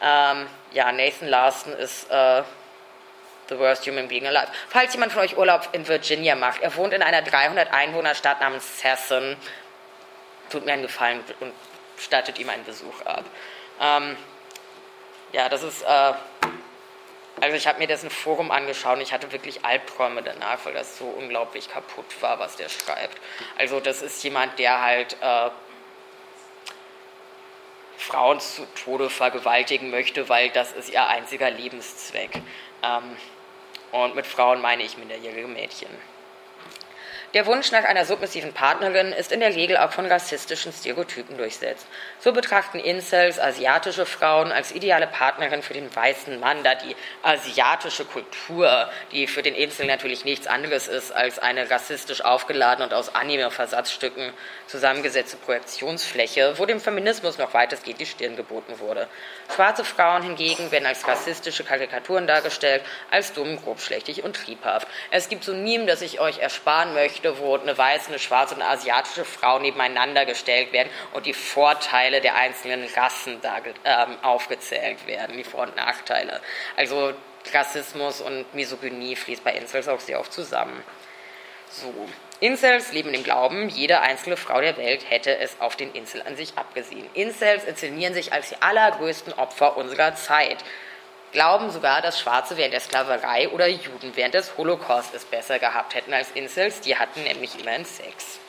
Ähm, ja, Nathan Larsen ist äh, the worst human being alive. Falls jemand von euch Urlaub in Virginia macht, er wohnt in einer 300 Einwohner Stadt namens Sasson, tut mir einen Gefallen und stattet ihm einen Besuch ab. Ähm, ja, das ist äh, also ich habe mir dessen Forum angeschaut und ich hatte wirklich Albträume danach, weil das so unglaublich kaputt war, was der schreibt. Also das ist jemand, der halt äh, Frauen zu Tode vergewaltigen möchte, weil das ist ihr einziger Lebenszweck. Ähm, und mit Frauen meine ich minderjährige Mädchen. Der Wunsch nach einer submissiven Partnerin ist in der Regel auch von rassistischen Stereotypen durchsetzt. So betrachten Incels asiatische Frauen als ideale Partnerin für den weißen Mann, da die asiatische Kultur, die für den Incel natürlich nichts anderes ist als eine rassistisch aufgeladene und aus Anime-Versatzstücken zusammengesetzte Projektionsfläche, wo dem Feminismus noch weitestgehend die Stirn geboten wurde. Schwarze Frauen hingegen werden als rassistische Karikaturen dargestellt, als dumm, grobschlächtig und triebhaft. Es gibt so ein Meme, das ich euch ersparen möchte, möchte, wo eine weiße, eine schwarze und eine asiatische Frau nebeneinander gestellt werden und die Vorteile der einzelnen Rassen da, ähm, aufgezählt werden, die Vor- und Nachteile. Also Rassismus und Misogynie fließt bei Incels auch sehr oft zusammen. So. Incels leben im Glauben, jede einzelne Frau der Welt hätte es auf den Insel an sich abgesehen. Incels inszenieren sich als die allergrößten Opfer unserer Zeit glauben sogar, dass Schwarze während der Sklaverei oder Juden während des Holocaust es besser gehabt hätten als Incels. Die hatten nämlich immerhin Sex.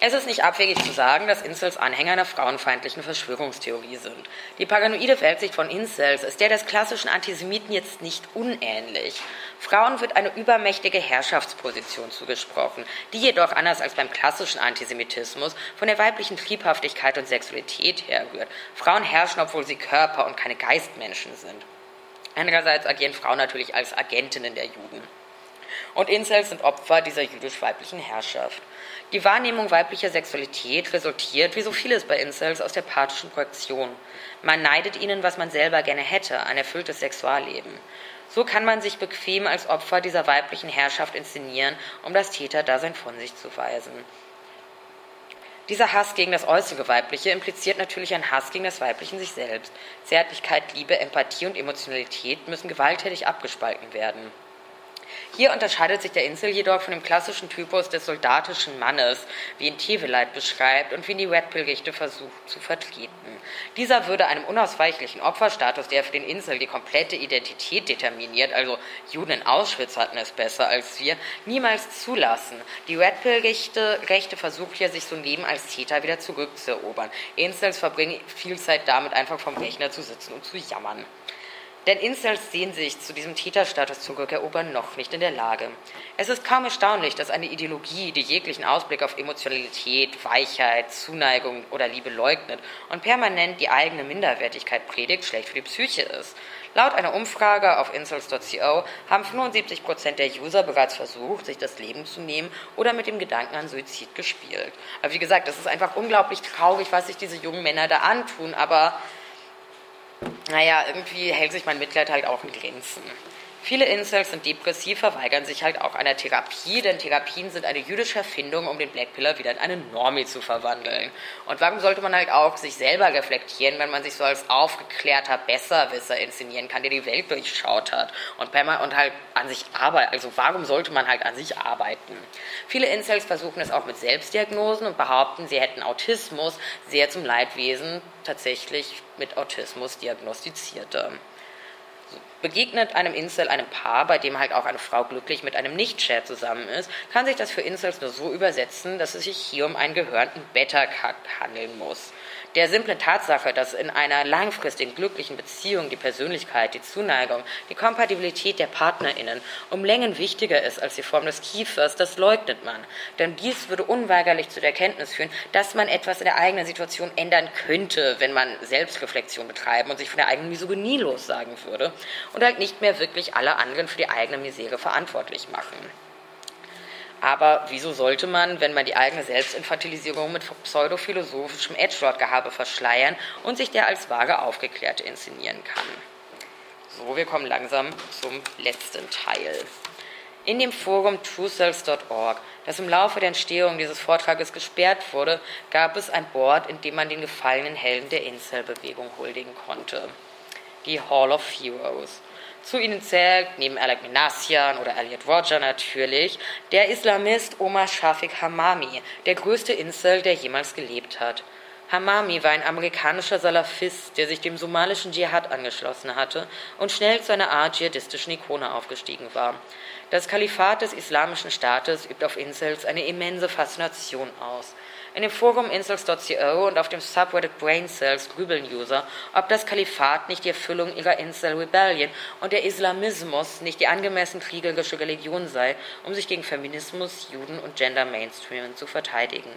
Es ist nicht abwegig zu sagen, dass Incels Anhänger einer frauenfeindlichen Verschwörungstheorie sind. Die paranoide Weltsicht von Incels ist der des klassischen Antisemiten jetzt nicht unähnlich. Frauen wird eine übermächtige Herrschaftsposition zugesprochen, die jedoch anders als beim klassischen Antisemitismus von der weiblichen Triebhaftigkeit und Sexualität herrührt. Frauen herrschen, obwohl sie Körper und keine Geistmenschen sind. Andererseits agieren Frauen natürlich als Agentinnen der Juden. Und Incels sind Opfer dieser jüdisch-weiblichen Herrschaft. Die Wahrnehmung weiblicher Sexualität resultiert, wie so vieles bei Incels, aus der pathischen Projektion. Man neidet ihnen, was man selber gerne hätte, ein erfülltes Sexualleben. So kann man sich bequem als Opfer dieser weiblichen Herrschaft inszenieren, um das Täterdasein von sich zu weisen. Dieser Hass gegen das äußere Weibliche impliziert natürlich einen Hass gegen das Weibliche in sich selbst. Zärtlichkeit, Liebe, Empathie und Emotionalität müssen gewalttätig abgespalten werden. Hier unterscheidet sich der Insel jedoch von dem klassischen Typus des soldatischen Mannes, wie ihn Teveleit beschreibt und wie ihn die Red Pill-Gerichte versucht zu vertreten. Dieser würde einem unausweichlichen Opferstatus, der für den Insel die komplette Identität determiniert, also Juden in Auschwitz hatten es besser als wir, niemals zulassen. Die Red Pill-Rechte Rechte versucht hier, sich so ein Leben als Täter wieder zurückzuerobern. Incels verbringen viel Zeit damit, einfach vom Rechner zu sitzen und zu jammern. Denn Incels sehen sich zu diesem Täterstatus zurückerobern noch nicht in der Lage. Es ist kaum erstaunlich, dass eine Ideologie, die jeglichen Ausblick auf Emotionalität, Weichheit, Zuneigung oder Liebe leugnet und permanent die eigene Minderwertigkeit predigt, schlecht für die Psyche ist. Laut einer Umfrage auf incels.co haben 75 Prozent der User bereits versucht, sich das Leben zu nehmen oder mit dem Gedanken an Suizid gespielt. Aber wie gesagt, es ist einfach unglaublich traurig, was sich diese jungen Männer da antun, aber naja, irgendwie hält sich mein Mitleid halt auch in Grenzen. Viele Incels sind depressiv, verweigern sich halt auch einer Therapie, denn Therapien sind eine jüdische Erfindung, um den Black Pillar wieder in eine Normie zu verwandeln. Und warum sollte man halt auch sich selber reflektieren, wenn man sich so als aufgeklärter Besserwisser inszenieren kann, der die Welt durchschaut hat und, und halt an sich arbeitet? Also warum sollte man halt an sich arbeiten? Viele Incels versuchen es auch mit Selbstdiagnosen und behaupten, sie hätten Autismus, sehr zum Leidwesen tatsächlich mit Autismus diagnostizierte begegnet einem Incel einem Paar, bei dem halt auch eine Frau glücklich mit einem Nicht-Chat zusammen ist, kann sich das für Incels nur so übersetzen, dass es sich hier um einen gehörnten Beta-Cut handeln muss der simplen Tatsache, dass in einer langfristigen glücklichen Beziehung die Persönlichkeit, die Zuneigung, die Kompatibilität der PartnerInnen um Längen wichtiger ist als die Form des Kiefers, das leugnet man. Denn dies würde unweigerlich zu der Erkenntnis führen, dass man etwas in der eigenen Situation ändern könnte, wenn man Selbstreflexion betreiben und sich von der eigenen Misogynie lossagen würde und halt nicht mehr wirklich alle anderen für die eigene Misere verantwortlich machen. Aber wieso sollte man, wenn man die eigene Selbstinfantilisierung mit pseudophilosophischem Edgelord-Gehabe verschleiern und sich der als vage Aufgeklärte inszenieren kann? So, wir kommen langsam zum letzten Teil. In dem Forum trueselves.org, das im Laufe der Entstehung dieses Vortrages gesperrt wurde, gab es ein Board, in dem man den gefallenen Helden der Incel-Bewegung huldigen konnte. Die Hall of Heroes. Zu ihnen zählt, neben Alec Minassian oder Elliot Roger natürlich, der Islamist Omar Shafiq Hamami, der größte Insel, der jemals gelebt hat. Hamami war ein amerikanischer Salafist, der sich dem somalischen Dschihad angeschlossen hatte und schnell zu einer Art dschihadistischen Ikone aufgestiegen war. Das Kalifat des Islamischen Staates übt auf Insels eine immense Faszination aus. In dem Forum incels.co und auf dem Subreddit Braincells grübeln User, ob das Kalifat nicht die Erfüllung ihrer Incel-Rebellion und der Islamismus nicht die angemessen kriegerische Religion sei, um sich gegen Feminismus, Juden und Gender-Mainstreaming zu verteidigen.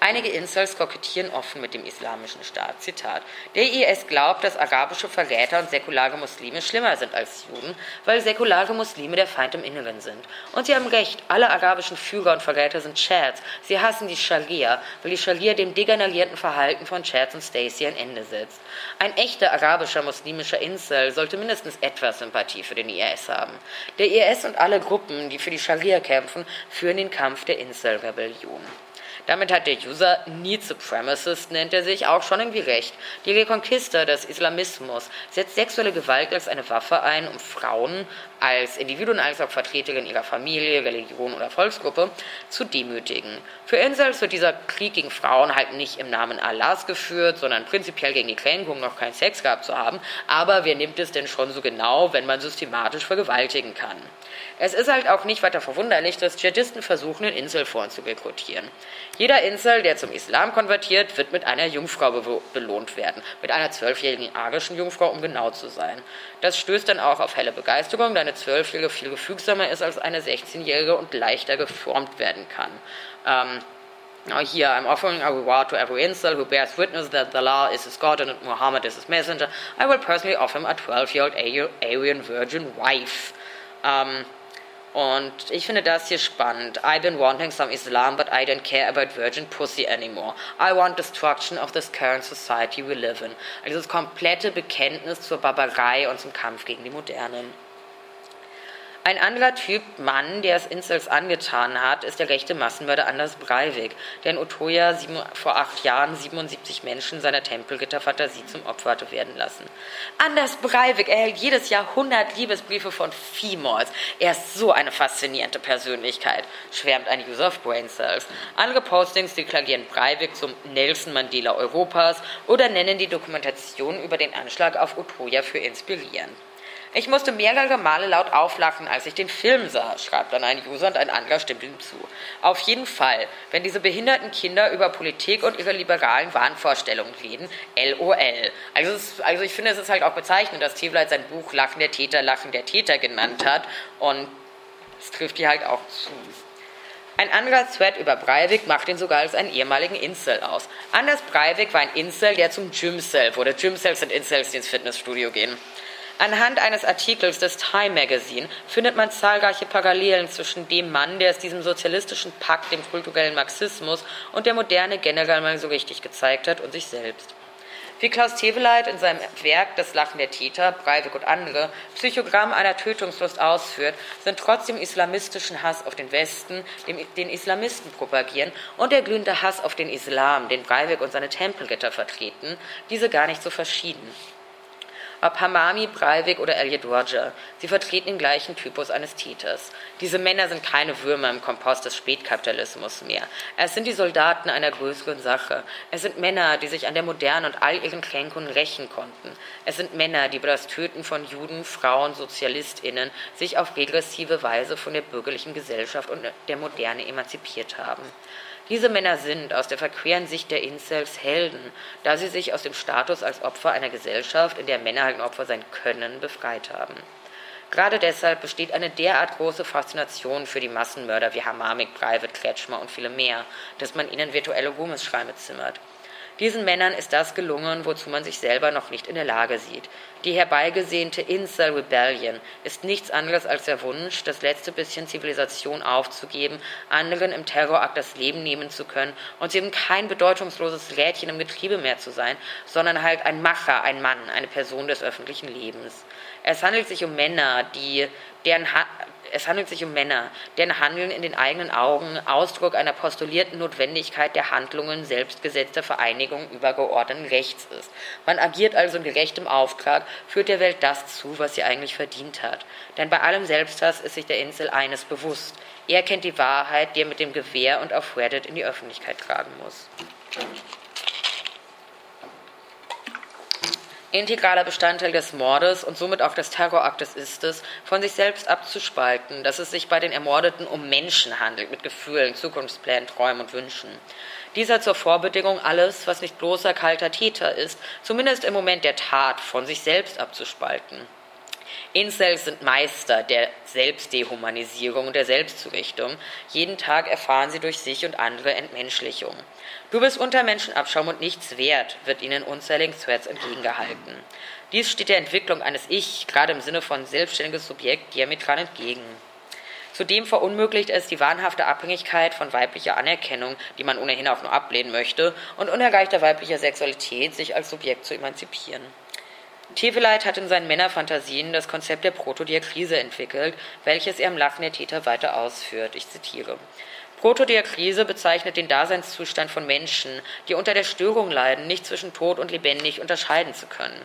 Einige Incels kokettieren offen mit dem islamischen Staat. Zitat. Der IS glaubt, dass arabische Verräter und säkulare Muslime schlimmer sind als Juden, weil säkulare Muslime der Feind im Inneren sind. Und sie haben recht, alle arabischen Führer und Verräter sind Chads. Sie hassen die Scharia, weil die Scharia dem degenerierten Verhalten von Chads und Stacey ein Ende setzt. Ein echter arabischer muslimischer Incel sollte mindestens etwas Sympathie für den IS haben. Der IS und alle Gruppen, die für die Scharia kämpfen, führen den Kampf der Incel-Rebellion. Damit hat der User Need Supremacist, nennt er sich, auch schon irgendwie recht. Die Reconquista des Islamismus setzt sexuelle Gewalt als eine Waffe ein, um Frauen als Individuen als auch Vertreterin ihrer Familie, Religion oder Volksgruppe zu demütigen. Für Incels wird dieser Krieg gegen Frauen halt nicht im Namen Allahs geführt, sondern prinzipiell gegen die Kränkung, noch keinen Sex gehabt zu haben. Aber wer nimmt es denn schon so genau, wenn man systematisch vergewaltigen kann? Es ist halt auch nicht weiter verwunderlich, dass Dschihadisten versuchen, in Inselforen zu rekrutieren. Jeder Insel, der zum Islam konvertiert, wird mit einer Jungfrau be belohnt werden. Mit einer zwölfjährigen arischen Jungfrau, um genau zu sein. Das stößt dann auch auf helle Begeisterung, da eine Zwölfjährige viel gefügsamer ist als eine 16-Jährige und leichter geformt werden kann. Ähm, Now I'm offering a reward to every incel who bears witness that Allah is his God and Muhammad is his messenger. I will personally offer him a 12-year-old Aryan virgin wife. Um, Und ich finde das hier spannend. I've been wanting some Islam, but I don't care about virgin pussy anymore. I want destruction of this current society we live in. Also das komplette Bekenntnis zur Barbarei und zum Kampf gegen die Modernen. Ein anderer Typ Mann, der es Incels angetan hat, ist der rechte Massenmörder Anders Breivik, der in Utoya sieben, vor acht Jahren 77 Menschen seiner Tempelgitterfantasie zum Opfer hatte werden lassen. Anders Breivik erhält jedes Jahr 100 Liebesbriefe von Females. Er ist so eine faszinierende Persönlichkeit, schwärmt ein User of Brain Cells. Andere Postings deklarieren Breivik zum Nelson Mandela Europas oder nennen die Dokumentation über den Anschlag auf Utoya für inspirierend. Ich musste mehrere Male laut auflachen, als ich den Film sah, schreibt dann ein User und ein anderer stimmt ihm zu. Auf jeden Fall, wenn diese behinderten Kinder über Politik und ihre liberalen Wahnvorstellungen reden, LOL. Also, es, also ich finde, es ist halt auch bezeichnend, dass Tevleit sein Buch Lachen der Täter, Lachen der Täter genannt hat und es trifft hier halt auch zu. Ein anderer Thread über Breivik macht ihn sogar als einen ehemaligen Incel aus. Anders Breivik war ein Incel, der zum Gymcel wurde. Gymcels sind Incels, die ins Fitnessstudio gehen. Anhand eines Artikels des Time Magazine findet man zahlreiche Parallelen zwischen dem Mann, der es diesem sozialistischen Pakt, dem kulturellen Marxismus und der Moderne generell mal so richtig gezeigt hat und sich selbst. Wie Klaus Teweleit in seinem Werk Das Lachen der Täter, Breivik und andere Psychogramm einer Tötungslust ausführt, sind trotz dem islamistischen Hass auf den Westen, dem, den Islamisten propagieren und der glühende Hass auf den Islam, den Breivik und seine Tempelritter vertreten, diese gar nicht so verschieden ob Hamami, Breivik oder Elliot Roger. Sie vertreten den gleichen Typus eines Täters. Diese Männer sind keine Würmer im Kompost des Spätkapitalismus mehr. Es sind die Soldaten einer größeren Sache. Es sind Männer, die sich an der Moderne und all ihren Kränkungen rächen konnten. Es sind Männer, die über das Töten von Juden, Frauen, SozialistInnen sich auf regressive Weise von der bürgerlichen Gesellschaft und der Moderne emanzipiert haben. Diese Männer sind aus der verqueren Sicht der Incels Helden, da sie sich aus dem Status als Opfer einer Gesellschaft, in der Männer ein Opfer sein können, befreit haben. Gerade deshalb besteht eine derart große Faszination für die Massenmörder wie Hamamik, Private, Kretschmer und viele mehr, dass man ihnen virtuelle Ruhmesschreime zimmert. Diesen Männern ist das gelungen, wozu man sich selber noch nicht in der Lage sieht. Die herbeigesehnte Incel Rebellion ist nichts anderes als der Wunsch, das letzte bisschen Zivilisation aufzugeben, anderen im Terrorakt das Leben nehmen zu können und eben kein bedeutungsloses Rädchen im Getriebe mehr zu sein, sondern halt ein Macher, ein Mann, eine Person des öffentlichen Lebens. Es handelt sich um Männer, die, deren, ha es handelt sich um Männer, deren Handeln in den eigenen Augen Ausdruck einer postulierten Notwendigkeit der Handlungen selbstgesetzter Vereinigung übergeordneten Rechts ist. Man agiert also in gerechtem Auftrag, führt der Welt das zu, was sie eigentlich verdient hat. Denn bei allem Selbsthass ist sich der Insel eines bewusst. Er kennt die Wahrheit, die er mit dem Gewehr und auf Reddit in die Öffentlichkeit tragen muss. Integraler Bestandteil des Mordes und somit auch des Terroraktes ist es, von sich selbst abzuspalten, dass es sich bei den Ermordeten um Menschen handelt, mit Gefühlen, Zukunftsplänen, Träumen und Wünschen. Dieser zur Vorbedingung alles, was nicht bloßer kalter Täter ist, zumindest im Moment der Tat, von sich selbst abzuspalten. Incels sind Meister der Selbstdehumanisierung und der Selbstzurichtung. Jeden Tag erfahren sie durch sich und andere Entmenschlichung. Du bist unter Menschenabschaum und nichts wert, wird ihnen unzähligen Threads entgegengehalten. Dies steht der Entwicklung eines Ich, gerade im Sinne von selbstständiges Subjekt, diametral entgegen. Zudem verunmöglicht es die wahnhafte Abhängigkeit von weiblicher Anerkennung, die man ohnehin auch nur ablehnen möchte, und unerreichter weiblicher Sexualität, sich als Subjekt zu emanzipieren. Teveleit hat in seinen Männerfantasien das Konzept der Protodiakrise entwickelt, welches er im Lachen der Täter weiter ausführt. Ich zitiere. Protodiakrise bezeichnet den Daseinszustand von Menschen, die unter der Störung leiden, nicht zwischen tot und lebendig unterscheiden zu können.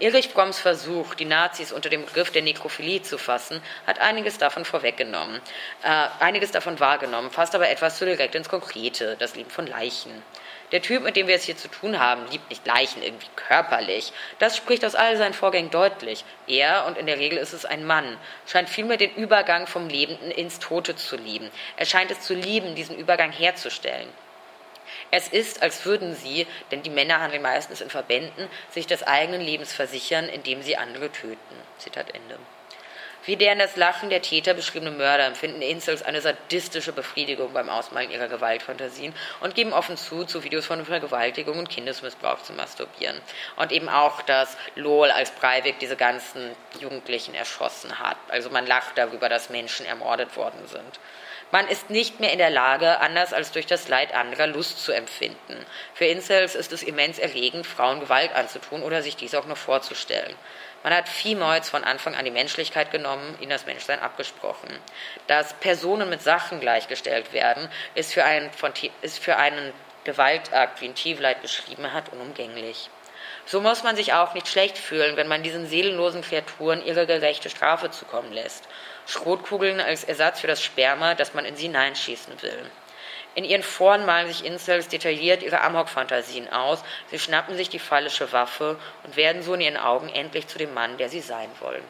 Erich Bromms Versuch, die Nazis unter dem Begriff der Nekrophilie zu fassen, hat einiges davon vorweggenommen, äh, einiges davon wahrgenommen, fasst aber etwas zu direkt ins Konkrete, das Leben von Leichen. Der Typ, mit dem wir es hier zu tun haben, liebt nicht Leichen irgendwie körperlich. Das spricht aus all seinen Vorgängen deutlich. Er, und in der Regel ist es ein Mann, scheint vielmehr den Übergang vom Lebenden ins Tote zu lieben. Er scheint es zu lieben, diesen Übergang herzustellen. Es ist, als würden sie, denn die Männer handeln meistens in Verbänden, sich des eigenen Lebens versichern, indem sie andere töten. Zitat Ende. Wie der in das Lachen der Täter beschriebene Mörder empfinden Incels eine sadistische Befriedigung beim Ausmalen ihrer Gewaltfantasien und geben offen zu, zu Videos von Vergewaltigung und Kindesmissbrauch zu masturbieren. Und eben auch, dass Lol als Breivik diese ganzen Jugendlichen erschossen hat. Also man lacht darüber, dass Menschen ermordet worden sind. Man ist nicht mehr in der Lage, anders als durch das Leid anderer Lust zu empfinden. Für Incels ist es immens erregend, Frauen Gewalt anzutun oder sich dies auch nur vorzustellen. Man hat vielmals von Anfang an die Menschlichkeit genommen, ihnen das Menschsein abgesprochen. Dass Personen mit Sachen gleichgestellt werden, ist für einen, von, ist für einen Gewaltakt, wie ihn Tiefleit beschrieben hat, unumgänglich. So muss man sich auch nicht schlecht fühlen, wenn man diesen seelenlosen Kreaturen ihre gerechte Strafe zukommen lässt. Schrotkugeln als Ersatz für das Sperma, das man in sie hineinschießen will. In ihren Foren malen sich Incels detailliert ihre Amok-Fantasien aus. Sie schnappen sich die fallische Waffe und werden so in ihren Augen endlich zu dem Mann, der sie sein wollen.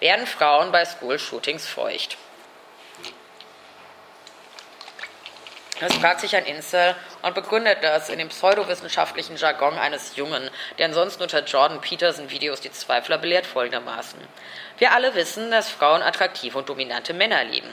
Werden Frauen bei School-Shootings feucht? Das fragt sich ein Incel und begründet das in dem pseudowissenschaftlichen Jargon eines Jungen, der ansonsten unter Jordan Peterson Videos die Zweifler belehrt folgendermaßen. Wir alle wissen, dass Frauen attraktive und dominante Männer lieben.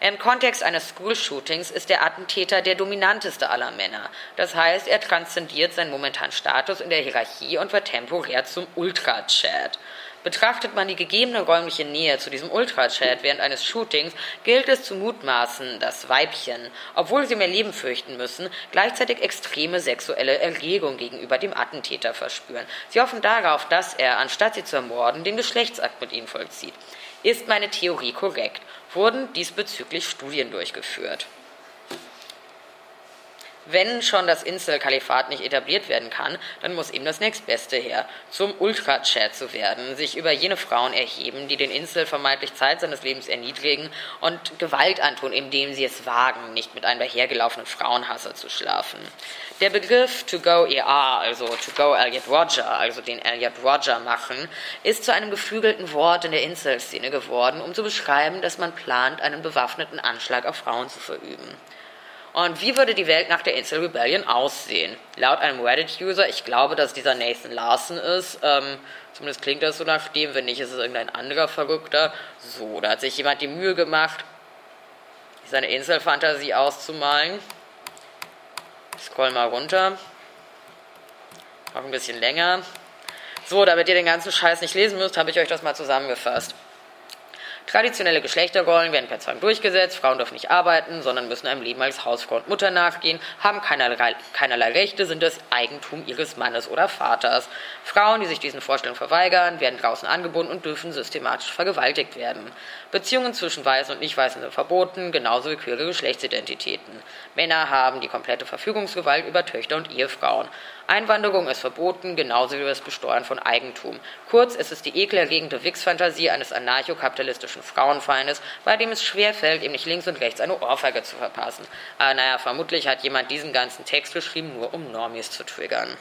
Im Kontext eines School-Shootings ist der Attentäter der dominanteste aller Männer. Das heißt, er transzendiert seinen momentanen Status in der Hierarchie und wird temporär zum Ultra-Chat. Betrachtet man die gegebene räumliche Nähe zu diesem Ultra-Chat während eines Shootings, gilt es zu mutmaßen, dass Weibchen, obwohl sie mehr Leben fürchten müssen, gleichzeitig extreme sexuelle Erregung gegenüber dem Attentäter verspüren. Sie hoffen darauf, dass er, anstatt sie zu ermorden, den Geschlechtsakt mit ihnen vollzieht. Ist meine Theorie korrekt? Wurden diesbezüglich Studien durchgeführt. Wenn schon das Insel-Kalifat nicht etabliert werden kann, dann muss eben das nächstbeste her, zum Ultra-Chat zu werden, sich über jene Frauen erheben, die den Insel vermeintlich Zeit seines Lebens erniedrigen und Gewalt antun, indem sie es wagen, nicht mit einem dahergelaufenen Frauenhasser zu schlafen. Der Begriff to go ER, also to go Elliot Roger, also den Elliot Roger machen, ist zu einem geflügelten Wort in der Insel-Szene geworden, um zu beschreiben, dass man plant, einen bewaffneten Anschlag auf Frauen zu verüben. Und wie würde die Welt nach der Insel Rebellion aussehen? Laut einem Reddit-User, ich glaube, dass dieser Nathan Larson ist, ähm, zumindest klingt das so nach dem, wenn nicht, ist es irgendein anderer Verrückter. So, da hat sich jemand die Mühe gemacht, seine Inselfantasie auszumalen. Ich scroll mal runter. Noch ein bisschen länger. So, damit ihr den ganzen Scheiß nicht lesen müsst, habe ich euch das mal zusammengefasst. Traditionelle Geschlechterrollen werden per Zwang durchgesetzt. Frauen dürfen nicht arbeiten, sondern müssen einem Leben als Hausfrau und Mutter nachgehen, haben keinerlei, keinerlei Rechte, sind das Eigentum ihres Mannes oder Vaters. Frauen, die sich diesen Vorstellungen verweigern, werden draußen angebunden und dürfen systematisch vergewaltigt werden. Beziehungen zwischen Weißen und Nicht-Weißen sind verboten, genauso wie queere Geschlechtsidentitäten. Männer haben die komplette Verfügungsgewalt über Töchter und Ehefrauen. Einwanderung ist verboten, genauso wie das Besteuern von Eigentum. Kurz, es ist die ekelerregende Wix-Fantasie eines anarchokapitalistischen Frauenfeindes, bei dem es schwerfällt, ihm nicht links und rechts eine Ohrfeige zu verpassen. Aber naja, vermutlich hat jemand diesen ganzen Text geschrieben, nur um Normis zu triggern.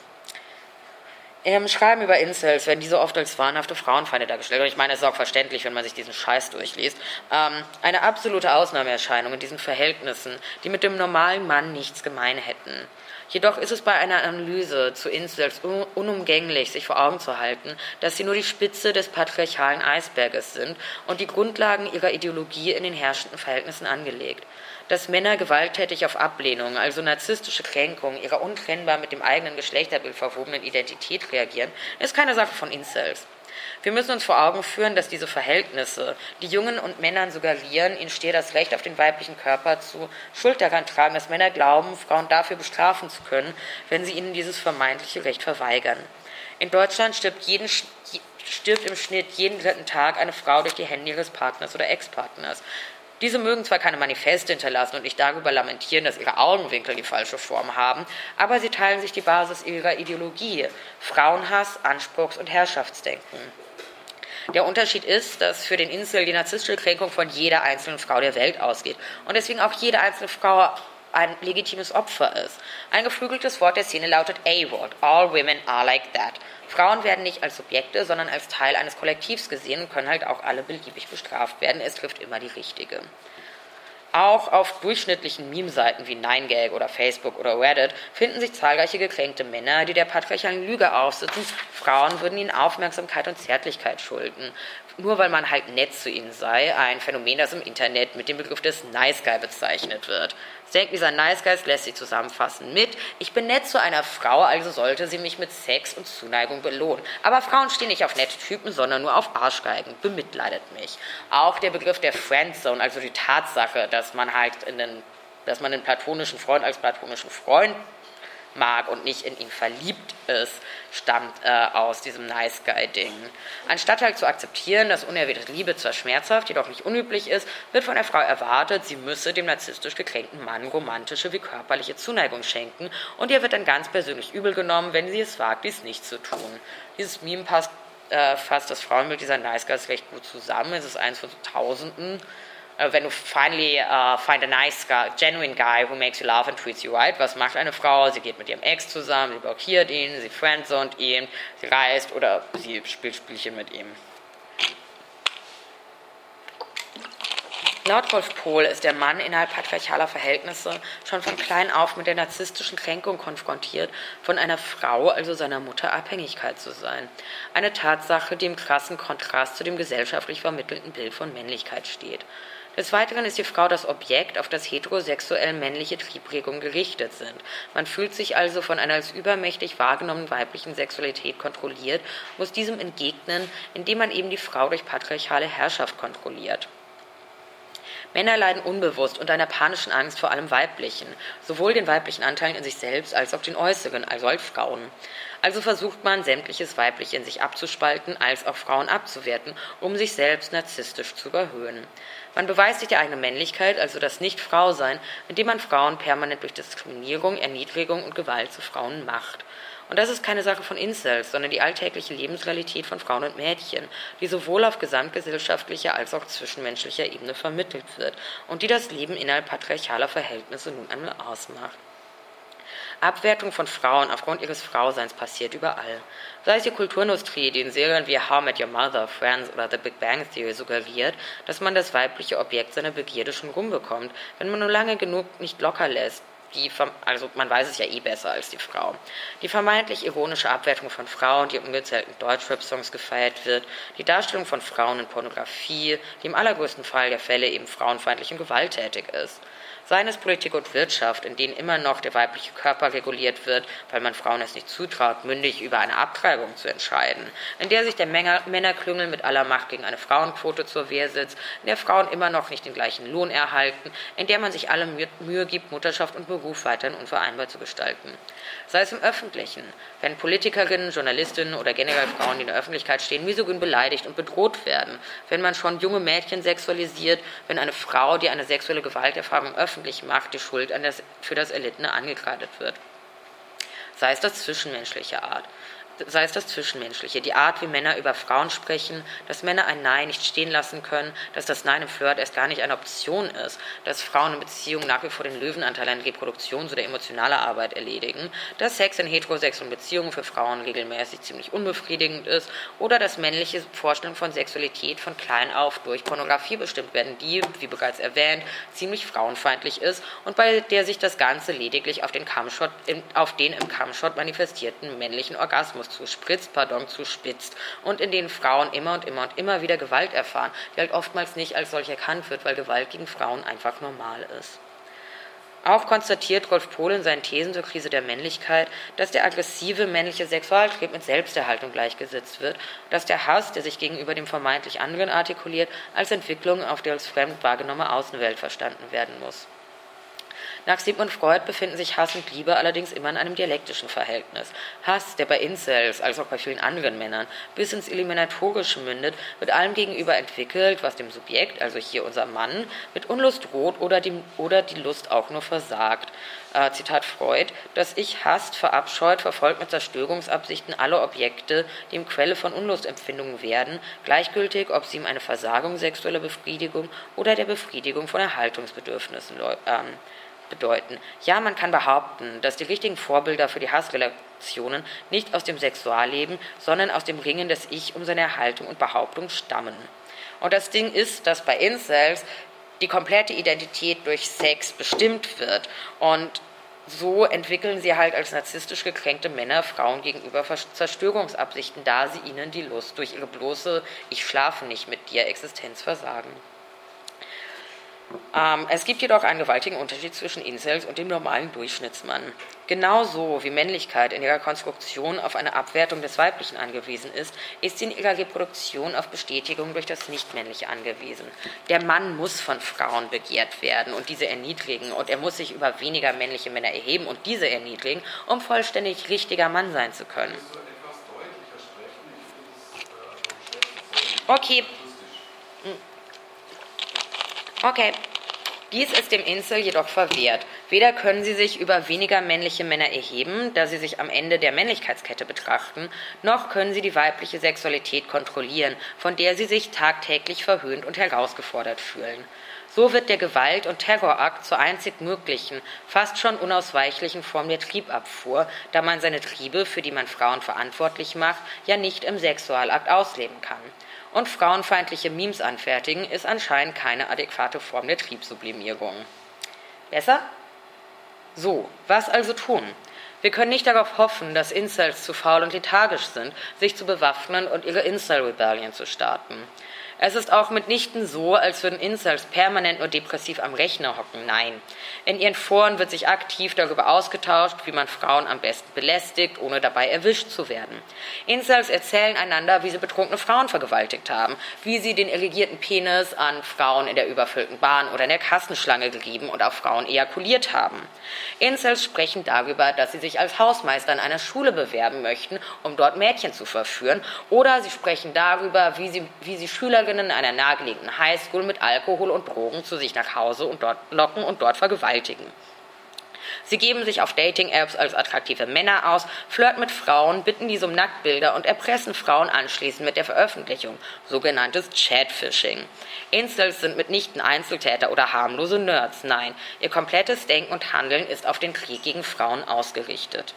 Im Schreiben über Incels werden diese oft als wahnhafte Frauenfeinde dargestellt. Und ich meine, es ist auch verständlich, wenn man sich diesen Scheiß durchliest. Ähm, eine absolute Ausnahmeerscheinung in diesen Verhältnissen, die mit dem normalen Mann nichts gemein hätten. Jedoch ist es bei einer Analyse zu Incels unumgänglich, sich vor Augen zu halten, dass sie nur die Spitze des patriarchalen Eisberges sind und die Grundlagen ihrer Ideologie in den herrschenden Verhältnissen angelegt dass Männer gewalttätig auf Ablehnung, also narzisstische Kränkung ihrer untrennbar mit dem eigenen Geschlechterbild verwobenen Identität reagieren, ist keine Sache von Incels. Wir müssen uns vor Augen führen, dass diese Verhältnisse, die Jungen und Männern suggerieren, ihnen stehe das Recht auf den weiblichen Körper zu, Schuld daran tragen, dass Männer glauben, Frauen dafür bestrafen zu können, wenn sie ihnen dieses vermeintliche Recht verweigern. In Deutschland stirbt, jeden, stirbt im Schnitt jeden dritten Tag eine Frau durch die Hände ihres Partners oder Ex-Partners. Diese mögen zwar keine Manifeste hinterlassen und nicht darüber lamentieren, dass ihre Augenwinkel die falsche Form haben, aber sie teilen sich die Basis ihrer Ideologie, Frauenhass, Anspruchs- und Herrschaftsdenken. Der Unterschied ist, dass für den Insel die narzisstische Kränkung von jeder einzelnen Frau der Welt ausgeht und deswegen auch jede einzelne Frau ein legitimes Opfer ist. Ein geflügeltes Wort der Szene lautet A-Word. All women are like that. Frauen werden nicht als Subjekte, sondern als Teil eines Kollektivs gesehen und können halt auch alle beliebig bestraft werden. Es trifft immer die richtige. Auch auf durchschnittlichen Meme-Seiten wie 9gag oder Facebook oder Reddit finden sich zahlreiche gekränkte Männer, die der patriarchalen Lüge aufsitzen, Frauen würden ihnen Aufmerksamkeit und Zärtlichkeit schulden. Nur weil man halt nett zu ihnen sei, ein Phänomen, das im Internet mit dem Begriff des Nice Guy bezeichnet wird. Stank, dieser Nice Guys lässt sich zusammenfassen mit, ich bin nett zu einer Frau, also sollte sie mich mit Sex und Zuneigung belohnen. Aber Frauen stehen nicht auf nette Typen, sondern nur auf Arschgeigen. Bemitleidet mich. Auch der Begriff der Friendzone, also die Tatsache, dass man halt in den dass man den platonischen Freund als platonischen Freund mag und nicht in ihn verliebt ist, stammt äh, aus diesem Nice Guy-Ding. Anstatt halt zu akzeptieren, dass unerwiderte Liebe zwar schmerzhaft, jedoch nicht unüblich ist, wird von der Frau erwartet, sie müsse dem narzisstisch gekränkten Mann romantische wie körperliche Zuneigung schenken und ihr wird dann ganz persönlich übel genommen, wenn sie es wagt, dies nicht zu tun. Dieses Meme passt, äh, fasst das Frauenbild dieser Nice Guys recht gut zusammen. Es ist eins von Tausenden äh, wenn du finally uh, find a nice guy, genuine guy who makes you laugh and treats you right, was macht eine Frau? Sie geht mit ihrem Ex zusammen, sie blockiert ihn, sie friendzont ihn, sie reist oder sie spielt Spielchen mit ihm. Laut Wolf Pohl ist der Mann innerhalb patriarchaler Verhältnisse schon von klein auf mit der narzisstischen Kränkung konfrontiert, von einer Frau, also seiner Mutter, Abhängigkeit zu sein. Eine Tatsache, die im krassen Kontrast zu dem gesellschaftlich vermittelten Bild von Männlichkeit steht. Des Weiteren ist die Frau das Objekt, auf das heterosexuell männliche Triebregungen gerichtet sind. Man fühlt sich also von einer als übermächtig wahrgenommenen weiblichen Sexualität kontrolliert, muss diesem entgegnen, indem man eben die Frau durch patriarchale Herrschaft kontrolliert. Männer leiden unbewusst unter einer panischen Angst vor allem weiblichen, sowohl den weiblichen Anteilen in sich selbst als auch den äußeren, also als Frauen. Also versucht man, sämtliches Weibliche in sich abzuspalten, als auch Frauen abzuwerten, um sich selbst narzisstisch zu überhöhen. Man beweist sich die eigene Männlichkeit, also das Nicht-Frau-Sein, indem man Frauen permanent durch Diskriminierung, Erniedrigung und Gewalt zu Frauen macht. Und das ist keine Sache von Incels, sondern die alltägliche Lebensrealität von Frauen und Mädchen, die sowohl auf gesamtgesellschaftlicher als auch zwischenmenschlicher Ebene vermittelt wird und die das Leben innerhalb patriarchaler Verhältnisse nun einmal ausmacht. Abwertung von Frauen aufgrund ihres Frauseins passiert überall. Sei es die Kulturindustrie, die in Serien wie How Met Your Mother, Friends oder The Big Bang Theory suggeriert, dass man das weibliche Objekt seiner Begierde schon rumbekommt, wenn man nur lange genug nicht locker lässt. Die, also man weiß es ja eh besser als die Frau. Die vermeintlich ironische Abwertung von Frauen, die im ungezählten Deutschrap-Songs gefeiert wird, die Darstellung von Frauen in Pornografie, die im allergrößten Fall der Fälle eben frauenfeindlich und gewalttätig ist seien es Politik und Wirtschaft, in denen immer noch der weibliche Körper reguliert wird, weil man Frauen es nicht zutraut, mündig über eine Abtreibung zu entscheiden, in der sich der Männerklüngel mit aller Macht gegen eine Frauenquote zur Wehr setzt, in der Frauen immer noch nicht den gleichen Lohn erhalten, in der man sich alle Mühe gibt, Mutterschaft und Beruf weiterhin unvereinbar zu gestalten. Sei es im Öffentlichen, wenn Politikerinnen, Journalistinnen oder generell Frauen, die in der Öffentlichkeit stehen, misogyn beleidigt und bedroht werden, wenn man schon junge Mädchen sexualisiert, wenn eine Frau, die eine sexuelle Gewalterfahrung öffentlich macht, die Schuld das, für das Erlittene angekreidet wird. Sei es das zwischenmenschliche Art. Sei es das Zwischenmenschliche, die Art, wie Männer über Frauen sprechen, dass Männer ein Nein nicht stehen lassen können, dass das Nein im Flirt erst gar nicht eine Option ist, dass Frauen in Beziehungen nach wie vor den Löwenanteil an Reproduktions- oder emotionaler Arbeit erledigen, dass Sex in heterosexuellen Beziehungen für Frauen regelmäßig ziemlich unbefriedigend ist oder dass männliche Vorstellungen von Sexualität von klein auf durch Pornografie bestimmt werden, die, wie bereits erwähnt, ziemlich frauenfeindlich ist und bei der sich das Ganze lediglich auf den, Kammshot, auf den im Kammshot manifestierten männlichen Orgasmus zuspritzt, pardon, zuspitzt und in denen Frauen immer und immer und immer wieder Gewalt erfahren, die halt oftmals nicht als solch erkannt wird, weil Gewalt gegen Frauen einfach normal ist. Auch konstatiert Rolf Pohl in seinen Thesen zur Krise der Männlichkeit, dass der aggressive männliche Sexualtrieb mit Selbsterhaltung gleichgesetzt wird, dass der Hass, der sich gegenüber dem vermeintlich anderen artikuliert, als Entwicklung auf die als fremd wahrgenommene Außenwelt verstanden werden muss. Nach Sigmund Freud befinden sich Hass und Liebe allerdings immer in einem dialektischen Verhältnis. Hass, der bei Incels, als auch bei vielen anderen Männern, bis ins Eliminatorische mündet, wird allem gegenüber entwickelt, was dem Subjekt, also hier unser Mann, mit Unlust droht oder die, oder die Lust auch nur versagt. Äh, Zitat Freud, das Ich hasst, verabscheut, verfolgt mit Zerstörungsabsichten alle Objekte, die ihm Quelle von Unlustempfindungen werden, gleichgültig, ob sie ihm eine Versagung sexueller Befriedigung oder der Befriedigung von Erhaltungsbedürfnissen ähm, bedeuten. Ja, man kann behaupten, dass die richtigen Vorbilder für die Hassrelationen nicht aus dem Sexualleben, sondern aus dem Ringen des Ich um seine Erhaltung und Behauptung stammen. Und das Ding ist, dass bei Incels die komplette Identität durch Sex bestimmt wird und so entwickeln sie halt als narzisstisch gekränkte Männer Frauen gegenüber Zerstörungsabsichten, da sie ihnen die Lust durch ihre bloße Ich schlafe nicht mit dir Existenz versagen. Ähm, es gibt jedoch einen gewaltigen Unterschied zwischen Incels und dem normalen Durchschnittsmann. Genauso wie Männlichkeit in ihrer Konstruktion auf eine Abwertung des Weiblichen angewiesen ist, ist sie in ihrer Reproduktion auf Bestätigung durch das Nichtmännliche angewiesen. Der Mann muss von Frauen begehrt werden und diese erniedrigen, und er muss sich über weniger männliche Männer erheben und diese erniedrigen, um vollständig richtiger Mann sein zu können. Okay. Okay. Dies ist dem Insel jedoch verwehrt. Weder können sie sich über weniger männliche Männer erheben, da sie sich am Ende der Männlichkeitskette betrachten, noch können sie die weibliche Sexualität kontrollieren, von der sie sich tagtäglich verhöhnt und herausgefordert fühlen. So wird der Gewalt- und Terrorakt zur einzig möglichen, fast schon unausweichlichen Form der Triebabfuhr, da man seine Triebe, für die man Frauen verantwortlich macht, ja nicht im Sexualakt ausleben kann und frauenfeindliche Memes anfertigen, ist anscheinend keine adäquate Form der Triebsublimierung. Besser? So, was also tun? Wir können nicht darauf hoffen, dass Incels zu faul und lethargisch sind, sich zu bewaffnen und ihre Incel-Rebellion zu starten. Es ist auch mitnichten so, als würden Incels permanent nur depressiv am Rechner hocken. Nein. In ihren Foren wird sich aktiv darüber ausgetauscht, wie man Frauen am besten belästigt, ohne dabei erwischt zu werden. Incels erzählen einander, wie sie betrunkene Frauen vergewaltigt haben, wie sie den irrigierten Penis an Frauen in der überfüllten Bahn oder in der Kassenschlange gerieben und auf Frauen ejakuliert haben. Incels sprechen darüber, dass sie sich als Hausmeister in einer Schule bewerben möchten, um dort Mädchen zu verführen, oder sie sprechen darüber, wie sie, wie sie Schülerinnen Schülerinnen einer nahegelegenen Highschool mit Alkohol und Drogen zu sich nach Hause und dort locken und dort vergewaltigen. Sie geben sich auf Dating-Apps als attraktive Männer aus, flirten mit Frauen, bitten diese um Nacktbilder und erpressen Frauen anschließend mit der Veröffentlichung, sogenanntes Chatfishing. Incels sind mitnichten Einzeltäter oder harmlose Nerds, nein, ihr komplettes Denken und Handeln ist auf den Krieg gegen Frauen ausgerichtet.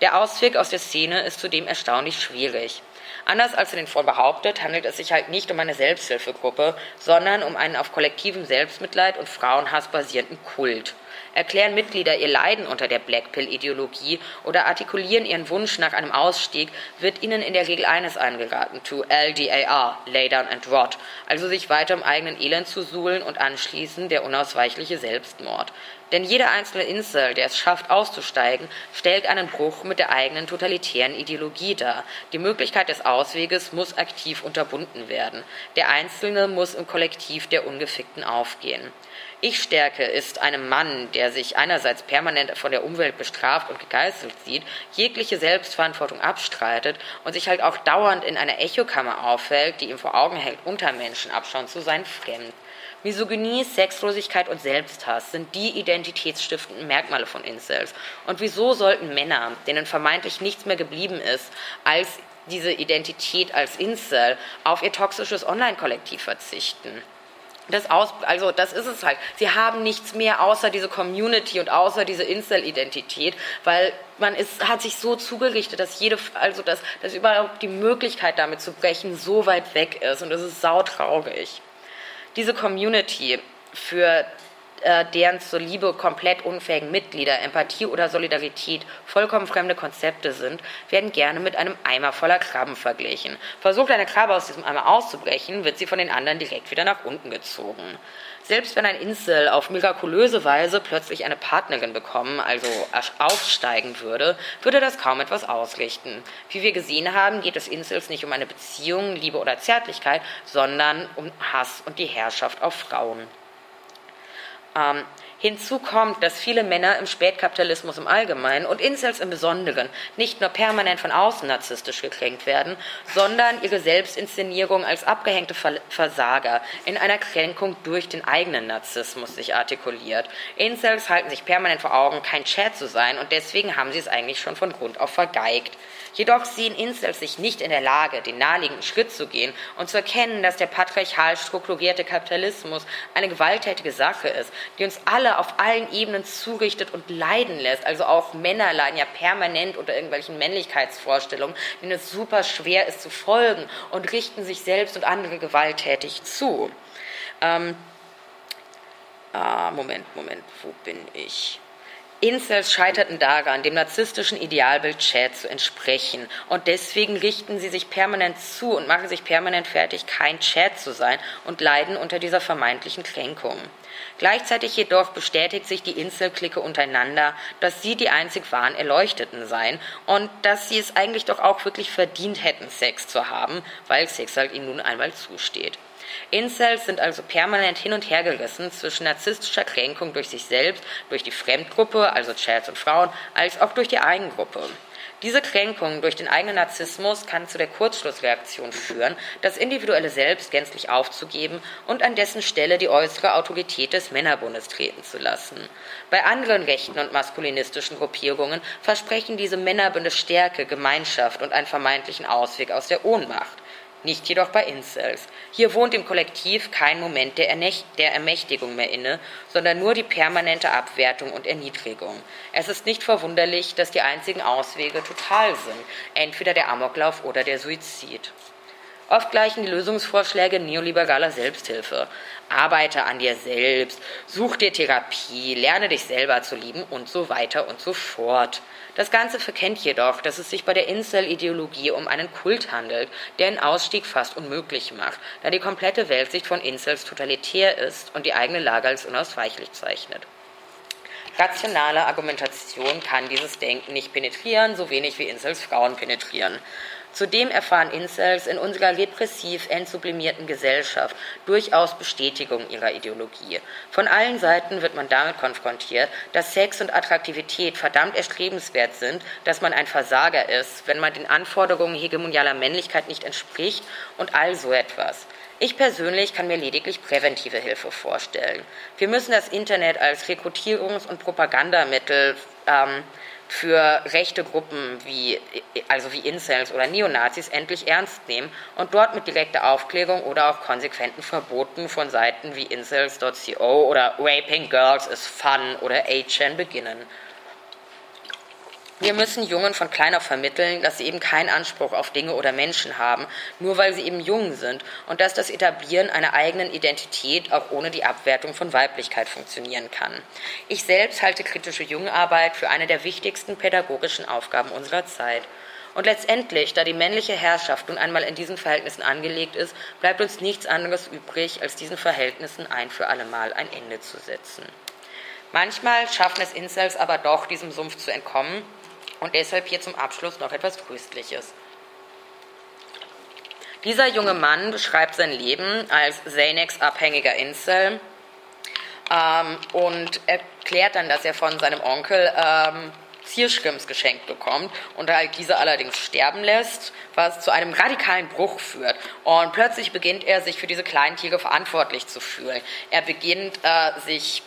Der Ausweg aus der Szene ist zudem erstaunlich schwierig. Anders als in den Foren behauptet, handelt es sich halt nicht um eine Selbsthilfegruppe, sondern um einen auf kollektivem Selbstmitleid und Frauenhass basierenden Kult. Erklären Mitglieder ihr Leiden unter der Blackpill-Ideologie oder artikulieren ihren Wunsch nach einem Ausstieg, wird ihnen in der Regel eines angeraten, to LDAR, lay down and rot, also sich weiter im eigenen Elend zu suhlen und anschließend der unausweichliche Selbstmord. Denn jeder einzelne Insel, der es schafft, auszusteigen, stellt einen Bruch mit der eigenen totalitären Ideologie dar. Die Möglichkeit des Ausweges muss aktiv unterbunden werden. Der Einzelne muss im Kollektiv der Ungefickten aufgehen. Ich-Stärke ist einem Mann, der sich einerseits permanent von der Umwelt bestraft und gegeißelt sieht, jegliche Selbstverantwortung abstreitet und sich halt auch dauernd in einer Echokammer aufhält, die ihm vor Augen hält, unter Menschen abschauen zu sein, fremd. Misogynie, Sexlosigkeit und Selbsthass sind die identitätsstiftenden Merkmale von Incels. Und wieso sollten Männer, denen vermeintlich nichts mehr geblieben ist, als diese Identität als Incel, auf ihr toxisches Online-Kollektiv verzichten? Das aus, also das ist es halt. Sie haben nichts mehr außer diese Community und außer diese Incel-Identität, weil man ist, hat sich so zugerichtet, dass jede, also dass, dass überhaupt die Möglichkeit damit zu brechen so weit weg ist und das ist sautraurig. Diese Community für äh, deren zur Liebe komplett unfähigen Mitglieder Empathie oder Solidarität vollkommen fremde Konzepte sind, werden gerne mit einem Eimer voller Krabben verglichen. Versucht eine Krabbe aus diesem Eimer auszubrechen, wird sie von den anderen direkt wieder nach unten gezogen. Selbst wenn ein Insel auf mirakulöse Weise plötzlich eine Partnerin bekommen, also aufsteigen würde, würde das kaum etwas ausrichten. Wie wir gesehen haben, geht es Insels nicht um eine Beziehung, Liebe oder Zärtlichkeit, sondern um Hass und die Herrschaft auf Frauen. Ähm, hinzu kommt, dass viele Männer im Spätkapitalismus im Allgemeinen und Incels im Besonderen nicht nur permanent von außen narzisstisch gekränkt werden, sondern ihre Selbstinszenierung als abgehängte Versager in einer Kränkung durch den eigenen Narzissmus sich artikuliert. Incels halten sich permanent vor Augen, kein Chat zu sein und deswegen haben sie es eigentlich schon von Grund auf vergeigt. Jedoch sehen Incels sich nicht in der Lage, den naheliegenden Schritt zu gehen und zu erkennen, dass der patriarchal strukturierte Kapitalismus eine gewalttätige Sache ist, die uns alle auf allen Ebenen zurichtet und leiden lässt. Also auch Männer leiden ja permanent unter irgendwelchen Männlichkeitsvorstellungen, denen es super schwer ist zu folgen und richten sich selbst und andere gewalttätig zu. Ähm, ah, Moment, Moment, wo bin ich? Incels scheiterten daran, dem narzisstischen Idealbild Chad zu entsprechen. Und deswegen richten sie sich permanent zu und machen sich permanent fertig, kein Chad zu sein und leiden unter dieser vermeintlichen Kränkung. Gleichzeitig jedoch bestätigt sich die Incel-Clique untereinander, dass sie die einzig wahren Erleuchteten seien und dass sie es eigentlich doch auch wirklich verdient hätten, Sex zu haben, weil Sex halt ihnen nun einmal zusteht. Incels sind also permanent hin und her gerissen zwischen narzisstischer Kränkung durch sich selbst, durch die Fremdgruppe, also Chads und Frauen, als auch durch die Eigengruppe. Diese Kränkung durch den eigenen Narzissmus kann zu der Kurzschlussreaktion führen, das individuelle Selbst gänzlich aufzugeben und an dessen Stelle die äußere Autorität des Männerbundes treten zu lassen. Bei anderen rechten und maskulinistischen Gruppierungen versprechen diese Männerbünde Stärke, Gemeinschaft und einen vermeintlichen Ausweg aus der Ohnmacht nicht jedoch bei Incels. Hier wohnt im Kollektiv kein Moment der, der, Ermächtigung mehr inne, sondern nur die permanente Abwertung und Erniedrigung. Es ist nicht verwunderlich, dass die einzigen Auswege total sind, entweder der Amoklauf oder der Suizid. Oft gleichen die Lösungsvorschläge neoliberaler Selbsthilfe. Arbeite an dir selbst, such dir Therapie, lerne dich selber zu lieben und so weiter und so fort. Das Ganze verkennt jedoch, dass es sich bei der Incel-Ideologie um einen Kult handelt, der einen Ausstieg fast unmöglich macht, da die komplette Weltsicht von Incels totalitär ist und die eigene Lage als unausweichlich zeichnet. Rationale Argumentation kann dieses Denken nicht penetrieren, so wenig wie Incels Frauen penetrieren. Zudem erfahren Incels in unserer repressiv entsublimierten Gesellschaft durchaus Bestätigung ihrer Ideologie. Von allen Seiten wird man damit konfrontiert, dass Sex und Attraktivität verdammt erstrebenswert sind, dass man ein Versager ist, wenn man den Anforderungen hegemonialer Männlichkeit nicht entspricht und all so etwas. Ich persönlich kann mir lediglich präventive Hilfe vorstellen. Wir müssen das Internet als Rekrutierungs- und Propagandamittel ähm, für rechte Gruppen wie, also wie Incels oder Neonazis endlich ernst nehmen und dort mit direkter Aufklärung oder auch konsequenten Verboten von Seiten wie incels.co oder Raping Girls is Fun oder 8chan beginnen. Wir müssen Jungen von klein auf vermitteln, dass sie eben keinen Anspruch auf Dinge oder Menschen haben, nur weil sie eben jung sind und dass das Etablieren einer eigenen Identität auch ohne die Abwertung von Weiblichkeit funktionieren kann. Ich selbst halte kritische Jungenarbeit für eine der wichtigsten pädagogischen Aufgaben unserer Zeit. Und letztendlich, da die männliche Herrschaft nun einmal in diesen Verhältnissen angelegt ist, bleibt uns nichts anderes übrig, als diesen Verhältnissen ein für allemal ein Ende zu setzen. Manchmal schaffen es Incels aber doch, diesem Sumpf zu entkommen und deshalb hier zum Abschluss noch etwas Tröstliches. Dieser junge Mann beschreibt sein Leben als Xanax-abhängiger Incel ähm, und erklärt dann, dass er von seinem Onkel ähm, Zierschrimps geschenkt bekommt und halt diese allerdings sterben lässt, was zu einem radikalen Bruch führt. Und plötzlich beginnt er sich für diese kleinen Tiere verantwortlich zu fühlen. Er beginnt äh, sich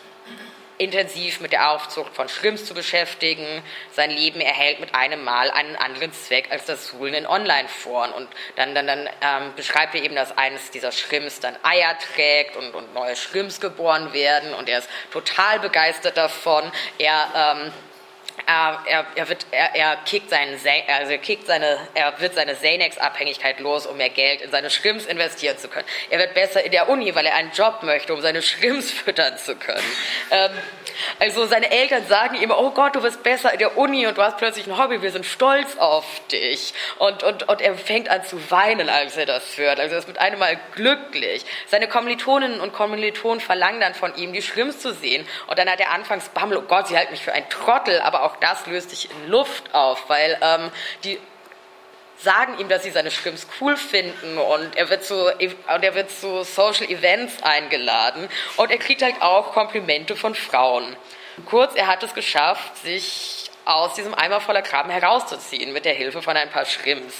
intensiv mit der Aufzucht von Schrimps zu beschäftigen. Sein Leben erhält mit einem Mal einen anderen Zweck als das Suhlen in Online-Foren. Und dann, dann, dann ähm, beschreibt er eben, dass eines dieser Schrimps dann Eier trägt und, und neue Schrimps geboren werden. Und er ist total begeistert davon. Er ähm, er, er, er, wird, er, er, kickt seinen, also kickt seine, er wird seine Xanax-Abhängigkeit los, um mehr Geld in seine Schrimps investieren zu können. Er wird besser in der Uni, weil er einen Job möchte, um seine Schrimps füttern zu können. Ähm, also seine Eltern sagen ihm, oh Gott, du wirst besser in der Uni und du hast plötzlich ein Hobby, wir sind stolz auf dich. Und, und, und er fängt an zu weinen, als er das hört. Also er ist mit einem Mal glücklich. Seine Kommilitoninnen und Kommilitonen verlangen dann von ihm, die Schrimps zu sehen. Und dann hat er anfangs Bammel, oh Gott, sie halten mich für einen Trottel, aber auch das löst sich in Luft auf, weil ähm, die sagen ihm, dass sie seine Schrimps cool finden und er wird zu, und er wird zu Social Events eingeladen und er kriegt halt auch Komplimente von Frauen. Kurz, er hat es geschafft, sich aus diesem Eimer voller Krabben herauszuziehen mit der Hilfe von ein paar Schrimps.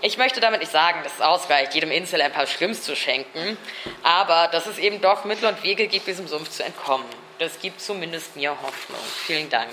Ich möchte damit nicht sagen, dass es ausreicht, jedem Insel ein paar Schrimps zu schenken, aber dass es eben doch Mittel und Wege gibt, diesem Sumpf zu entkommen. Das gibt zumindest mir Hoffnung. Vielen Dank.